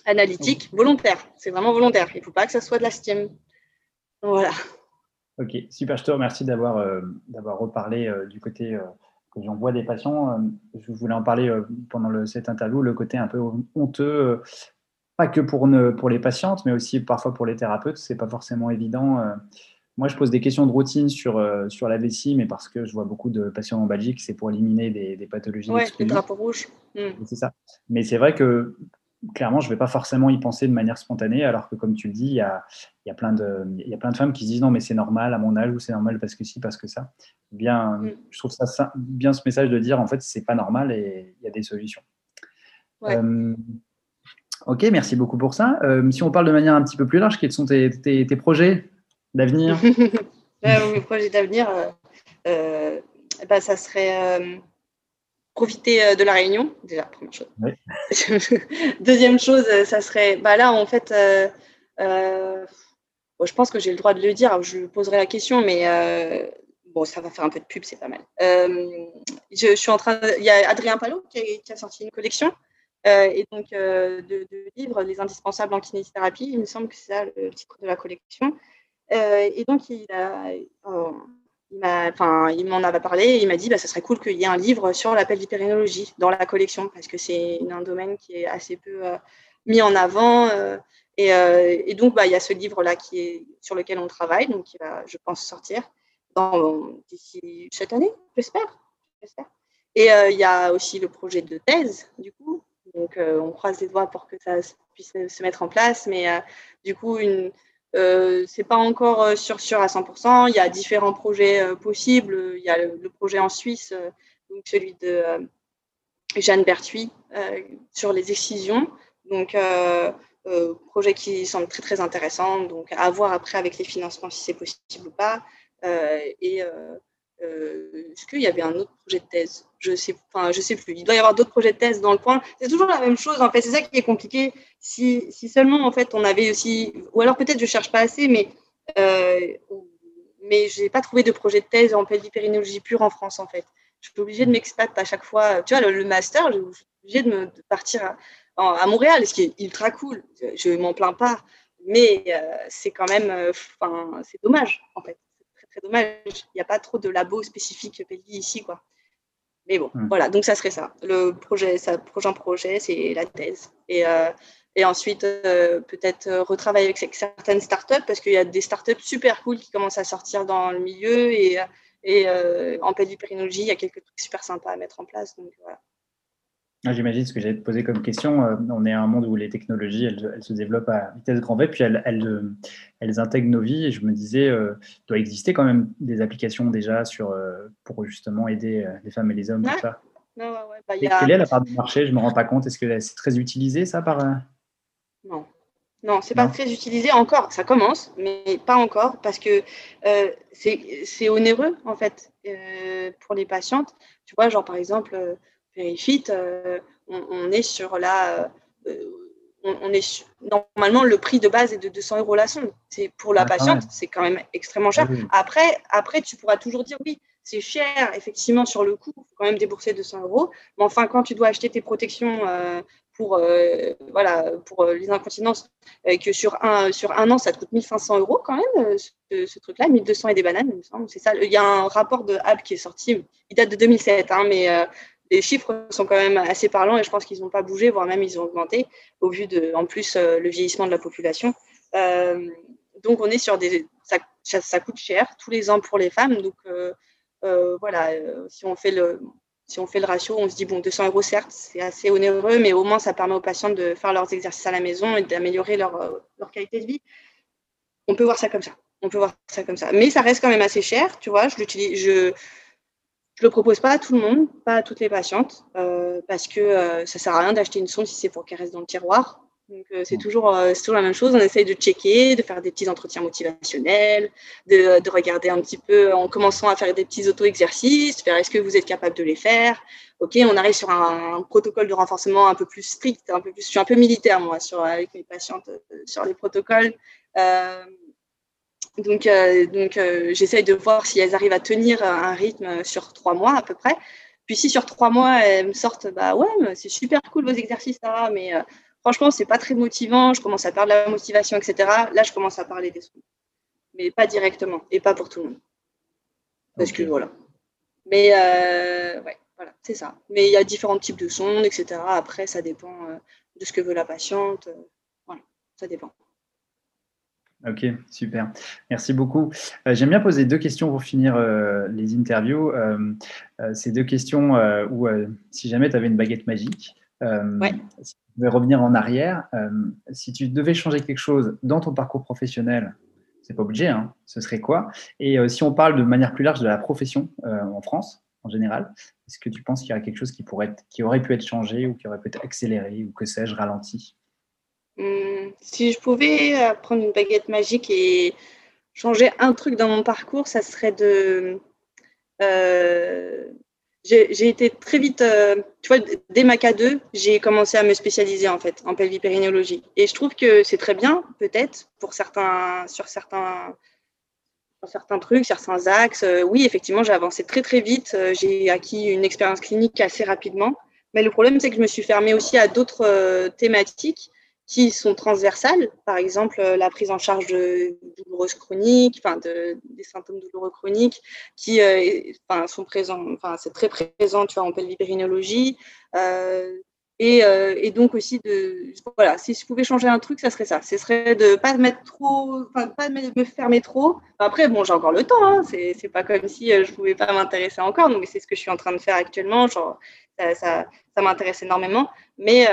Analytique, volontaire. C'est vraiment volontaire. Il ne faut pas que ça soit de la STEAM. Voilà. Ok, super. Je te remercie d'avoir d'avoir reparlé du côté j'en vois des patients. je voulais en parler pendant cette interview, le côté un peu honteux, pas que pour, pour les patientes, mais aussi parfois pour les thérapeutes. C'est pas forcément évident. Moi, je pose des questions de routine sur, sur la vessie, mais parce que je vois beaucoup de patients en Belgique, c'est pour éliminer des, pathologies. Oui, les drapeaux rouges. Hmm. C'est ça. Mais c'est vrai que clairement, je ne vais pas forcément y penser de manière spontanée, alors que, comme tu le dis, il y a, il y a, plein, de, il y a plein de femmes qui se disent non, mais c'est normal à mon âge ou c'est normal parce que si, parce que ça. Bien, mm. Je trouve ça bien ce message de dire en fait, c'est pas normal et il y a des solutions. Euh, ok, merci beaucoup pour ça. Euh, si on parle de manière un petit peu plus large, quels sont tes, tes, projets d'avenir? Mes projets d'avenir, euh, bah, ça serait profiter euh, de la réunion, déjà, première chose. Deuxième chose, euh, ça serait, bah là, en fait, euh, je pense que j'ai le droit de le dire, je poserai la question, mais bon, ça va faire un peu de pub, c'est pas mal. Je, suis en train, il y a Adrien Palot qui a, sorti une collection. et donc de, livres, Les indispensables en kinésithérapie, il me semble que c'est ça le titre de la collection. et donc, il a, il m'en avait parlé il m'a dit bah, ça serait cool qu'il y ait un livre sur la pelvipérinologie dans la collection parce que c'est un domaine qui est assez peu euh, mis en avant. Euh, euh, et, donc, bah, il y a ce livre-là sur lequel on travaille, donc qui va, je pense, sortir d'ici cette année, j'espère. Et il y a aussi le projet de thèse, du coup. Donc, on croise les doigts pour que ça puisse se mettre en place. Mais du coup, une, euh, c'est pas encore euh, sûr, sûr à 100%. Il y a différents projets euh, possibles. Il y a le, projet en Suisse, donc celui de Jeanne Berthuis sur les excisions. Donc, projet qui semble très très intéressant. Donc, à voir après avec les financements si c'est possible ou pas. et est-ce qu'il y avait un autre projet de thèse? Je sais, enfin, je sais plus. Il doit y avoir d'autres projets de thèse dans le coin. C'est toujours la même chose. En fait, c'est ça qui est compliqué. Si, si, seulement en fait on avait aussi, ou alors peut-être je cherche pas assez, mais euh, mais j'ai pas trouvé de projet de thèse en pelvipérinologie pure en France en fait. Je suis obligée de m'expat à chaque fois. Tu vois, le, master, je suis obligée de, me, partir à, Montréal, ce qui est ultra cool. Je, m'en plains pas, mais euh, c'est quand même, euh, enfin, c'est dommage en fait très dommage. Il n'y a pas trop de labos spécifiques pays ici, quoi. Mais bon, hmm. voilà, donc ça serait ça. Le projet, ça, prochain projet, c'est la thèse. Et, euh, et ensuite, euh, peut-être euh, retravailler avec certaines startups, parce qu'il y a des startups super cool qui commencent à sortir dans le milieu. Et, et en pédipérinologie, il y a quelques trucs super sympas à mettre en place. Donc voilà. Ah, j'imagine ce que j'allais te poser comme question. Euh, on est à un monde où les technologies, elles, se développent à vitesse grand V, puis elles, elles, intègrent nos vies. Et je me disais, euh, doit exister quand même des applications déjà sur, euh, pour justement aider les femmes et les hommes, ça? ouais, bah, Quelle est la part du marché? Je ne me rends pas compte. Est-ce que c'est très utilisé, ça, par... Non. Non, c'est pas très utilisé encore. Ça commence, mais pas encore parce que c'est onéreux en fait pour les patientes. Tu vois, genre par exemple, Euh, on, est sur la. Euh, on, est normalement le prix de base est de 200 euros la sonde. C'est pour la ah, patiente, c'est quand même extrêmement cher. Après, après, tu pourras toujours dire oui, c'est cher, effectivement, sur le coup, il faut quand même débourser 200 euros. Mais enfin, quand tu dois acheter tes protections euh, pour, voilà, pour les incontinences, que sur un, sur un an, ça te coûte 1500 euros quand même, ce, truc-là, 1200 et des bananes, il me semble. C'est ça. Il y a un rapport de App qui est sorti, il date de 2007, hein, mais les chiffres sont quand même assez parlants et je pense qu'ils n'ont pas bougé, voire même ils ont augmenté au vu de, en plus, euh, le vieillissement de la population. Euh, donc, on est sur des. Ça, coûte cher tous les ans pour les femmes. Donc, euh, voilà, si on fait le. Si on fait le ratio, on se dit, bon, 200 euros, certes, c'est assez onéreux, mais au moins, ça permet aux patients de faire leurs exercices à la maison et d'améliorer leur, leur qualité de vie. On peut voir ça comme ça. On peut voir ça comme ça. Mais ça reste quand même assez cher, tu vois. Je l'utilise, je, je le propose pas à tout le monde, pas à toutes les patientes, euh, parce que euh, ça sert à rien d'acheter une sonde si c'est pour qu'elle reste dans le tiroir. Donc euh, c'est toujours, toujours la même chose. On essaye de checker, de faire des petits entretiens motivationnels, de, de regarder un petit peu en commençant à faire des petits auto-exercices, faire est-ce que vous êtes capable de les faire? Ok, on arrive sur un, protocole de renforcement un peu plus strict, un peu plus. Je suis un peu militaire moi sur avec mes patientes sur les protocoles. Donc, euh, donc euh, j'essaye de voir si elles arrivent à tenir un rythme sur trois mois à peu près. Puis si sur trois mois, elles me sortent, bah ouais, c'est super cool vos exercices, ça, mais euh, franchement, c'est pas très motivant, je commence à perdre la motivation, etc. Là, je commence à parler des sons. Mais pas directement et pas pour tout le monde. Parce que voilà. Mais ouais, voilà, c'est ça. Mais il y a différents types de sondes, etc. Après, ça dépend de ce que veut la patiente. voilà, ça dépend. Ok, super. Merci beaucoup. Euh, j'aime bien poser deux questions pour finir euh, les interviews. Euh, ces deux questions où, si jamais tu avais une baguette magique, si tu devais revenir en arrière, si tu devais changer quelque chose dans ton parcours professionnel, c'est pas obligé, hein, ce serait quoi? Et si on parle de manière plus large de la profession en France, en général, est-ce que tu penses qu'il y aurait quelque chose qui, pourrait qui aurait pu être changé ou qui aurait pu être accéléré ou que sais-je, ralenti? Hmm, si je pouvais euh, prendre une baguette magique et changer un truc dans mon parcours, ça serait de. Euh, j'ai été très vite, euh, tu vois, dès ma K2, j'ai commencé à me spécialiser en fait en pelvipérinéologie. Et je trouve que c'est très bien, peut-être, pour certains, sur certains, sur certains trucs, certains axes. oui, effectivement, j'ai avancé très très vite. j'ai acquis une expérience clinique assez rapidement. Mais le problème, c'est que je me suis fermée aussi à d'autres thématiques qui sont transversales, par exemple euh, la prise en charge de douloureuses chroniques, enfin de, des symptômes douloureux chroniques, qui euh, enfin, sont présents, enfin c'est très présent, tu vois, en pelvipérinologie. Euh, et, euh, et, donc aussi de, voilà, si je pouvais changer un truc, ça serait ça. Ce serait de pas mettre trop, enfin pas me fermer trop. Après, bon, j'ai encore le temps. Hein, c'est pas comme si je pouvais pas m'intéresser encore. Donc c'est ce que je suis en train de faire actuellement. Genre, ça, ça, ça m'intéresse énormément. Mais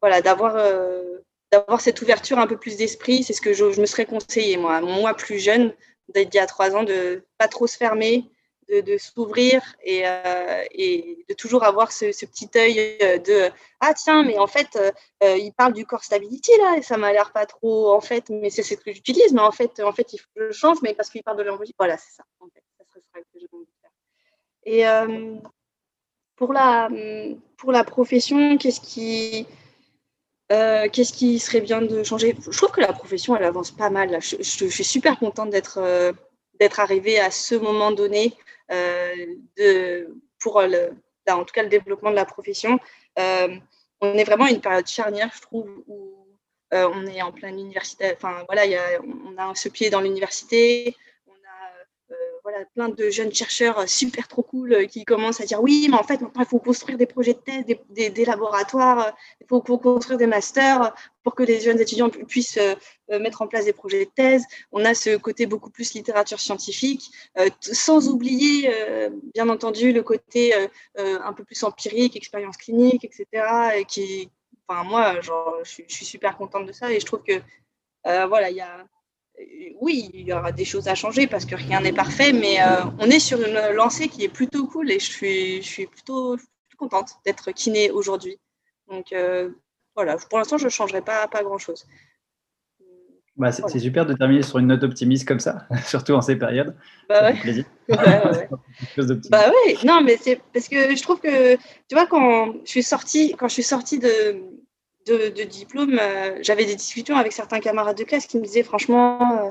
voilà, d'avoir euh, d'avoir cette ouverture un peu plus d'esprit, c'est ce que je, me serais conseillé, moi, moi plus jeune, d'être il y a trois ans, de pas trop se fermer, de, s'ouvrir et, euh, et, de toujours avoir ce, petit œil de ah tiens mais en fait euh, il parle du core stability là et ça m'a l'air pas trop en fait mais c'est ce que j'utilise mais en fait en fait il faut que je change mais parce qu'il parle de l'embryologie voilà c'est ça en fait ça serait ça que j'ai envie de faire. Et euh, pour la profession qu'est-ce qui euh, qu'est-ce qui serait bien de changer? Je trouve que la profession, elle avance pas mal. Je, suis super contente d'être euh, d'être arrivée à ce moment donné euh, de, pour le, en tout cas le développement de la profession. on est vraiment à une période charnière, je trouve, où on est en plein université. Enfin voilà, y a, on a ce pied dans l'université, voilà, plein de jeunes chercheurs euh, super trop cool euh, qui commencent à dire oui, mais en fait, maintenant, il faut construire des projets de thèse, des, laboratoires, euh, il faut, construire des masters pour que les jeunes étudiants puissent mettre en place des projets de thèse. On a ce côté beaucoup plus littérature scientifique, sans oublier, bien entendu, le côté un peu plus empirique, expérience clinique, etc. Et qui, enfin, moi, genre, je, je, suis super contente de ça et je trouve que, voilà, il y a oui, il y aura des choses à changer parce que rien n'est parfait, mais euh, on est sur une lancée qui est plutôt cool et je suis, je suis plutôt, contente d'être kiné aujourd'hui. Donc euh, voilà, pour l'instant, je ne changerai pas, pas grand-chose. Bah, c'est super de terminer sur une note optimiste comme ça, surtout en ces périodes. Bah ouais. plaisir. bah oui, non, mais c'est parce que je trouve que, tu vois, quand je suis sortie, quand je suis sortie de, de, diplôme, euh, j'avais des discussions avec certains camarades de classe qui me disaient franchement, euh,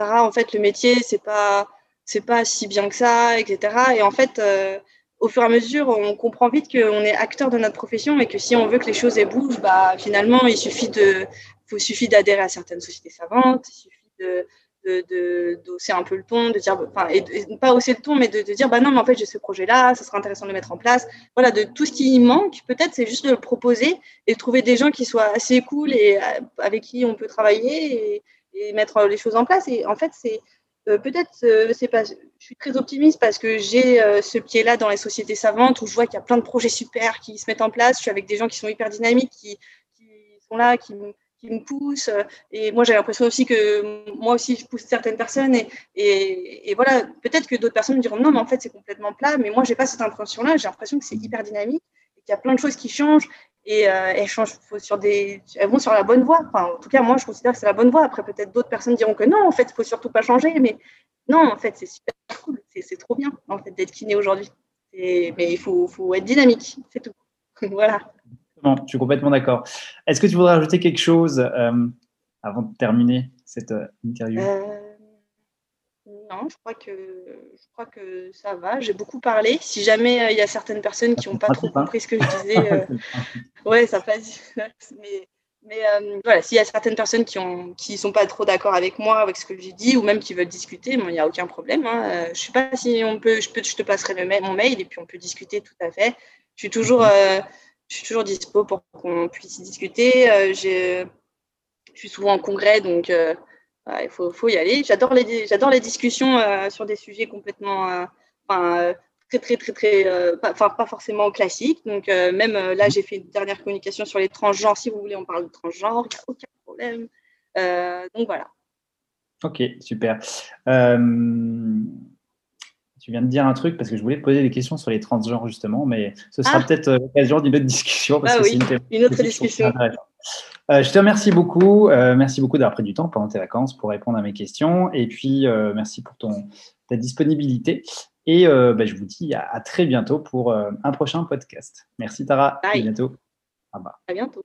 Sarah, en fait, le métier, c'est pas, c'est pas si bien que ça, etc. Et en fait, euh, au fur et à mesure, on comprend vite qu'on est acteur de notre profession et que si on veut que les choses bougent, bah, finalement, il suffit de, faut, suffit d'adhérer à certaines sociétés savantes, il suffit de, de, d'hausser un peu le ton, de dire, enfin, et, pas hausser le ton, mais de, dire, bah non, mais en fait, j'ai ce projet-là, ça serait intéressant de le mettre en place. Voilà, de tout ce qui manque, peut-être, c'est juste de le proposer et de trouver des gens qui soient assez cool et euh, avec qui on peut travailler et, mettre les choses en place. Et en fait, c'est euh, peut-être, euh, c'est pas, je suis très optimiste parce que j'ai ce pied-là dans les sociétés savantes où je vois qu'il y a plein de projets super qui se mettent en place. Je suis avec des gens qui sont hyper dynamiques, qui, qui sont là, qui me qui me poussent. Et moi, j'ai l'impression aussi que moi aussi, je pousse certaines personnes. Et, et, voilà, peut-être que d'autres personnes diront non, mais en fait, c'est complètement plat. Mais moi, j'ai pas cette impression-là. J'ai l'impression que c'est hyper dynamique et qu'il y a plein de choses qui changent. Et euh, elles changent sur des, elles vont sur la bonne voie. Enfin, en tout cas, moi, je considère que c'est la bonne voie. Après, peut-être d'autres personnes diront que non, en fait, il faut surtout pas changer. Mais non, en fait, c'est super cool. C'est trop bien, en fait, d'être kiné aujourd'hui. Mais il faut, faut être dynamique, c'est tout. voilà je suis complètement d'accord. Est-ce que tu voudrais ajouter quelque chose euh, avant de terminer cette euh, interview? Euh, Non, je crois, que, je crois que ça va. J'ai beaucoup parlé. Si jamais il y a certaines personnes qui n'ont pas trop compris ce que je disais, ouais, ça passe. Mais Mais voilà, s'il y a certaines personnes qui ne qui sont pas trop d'accord avec moi, avec ce que j'ai dit, ou même qui veulent discuter, il n'y a aucun problème. Hein. Je ne sais pas si on peut je, peux, je te passerai le mon mail et puis on peut discuter tout à fait. Je suis toujours, je suis toujours dispo pour qu'on puisse discuter. je suis souvent en congrès, donc il faut, y aller. J'adore les, discussions sur des sujets complètement très, très, très, très, euh, enfin, pas, forcément classique. Donc, euh, même euh, là, j'ai fait une dernière communication sur les transgenres. Si vous voulez, on parle de transgenre, il n'y a aucun problème. donc, voilà. Ok, super. Tu viens de dire un truc parce que je voulais te poser des questions sur les transgenres justement, mais ce sera ah. peut-être l'occasion d'une autre discussion. Parce ah, oui, une, autre discussion. je te remercie beaucoup. merci beaucoup d'avoir pris du temps pendant tes vacances pour répondre à mes questions. Et puis, merci pour ton, ta disponibilité. Et euh, bah, je vous dis à, très bientôt pour euh, un prochain podcast. Merci Tara. À bientôt. À bientôt.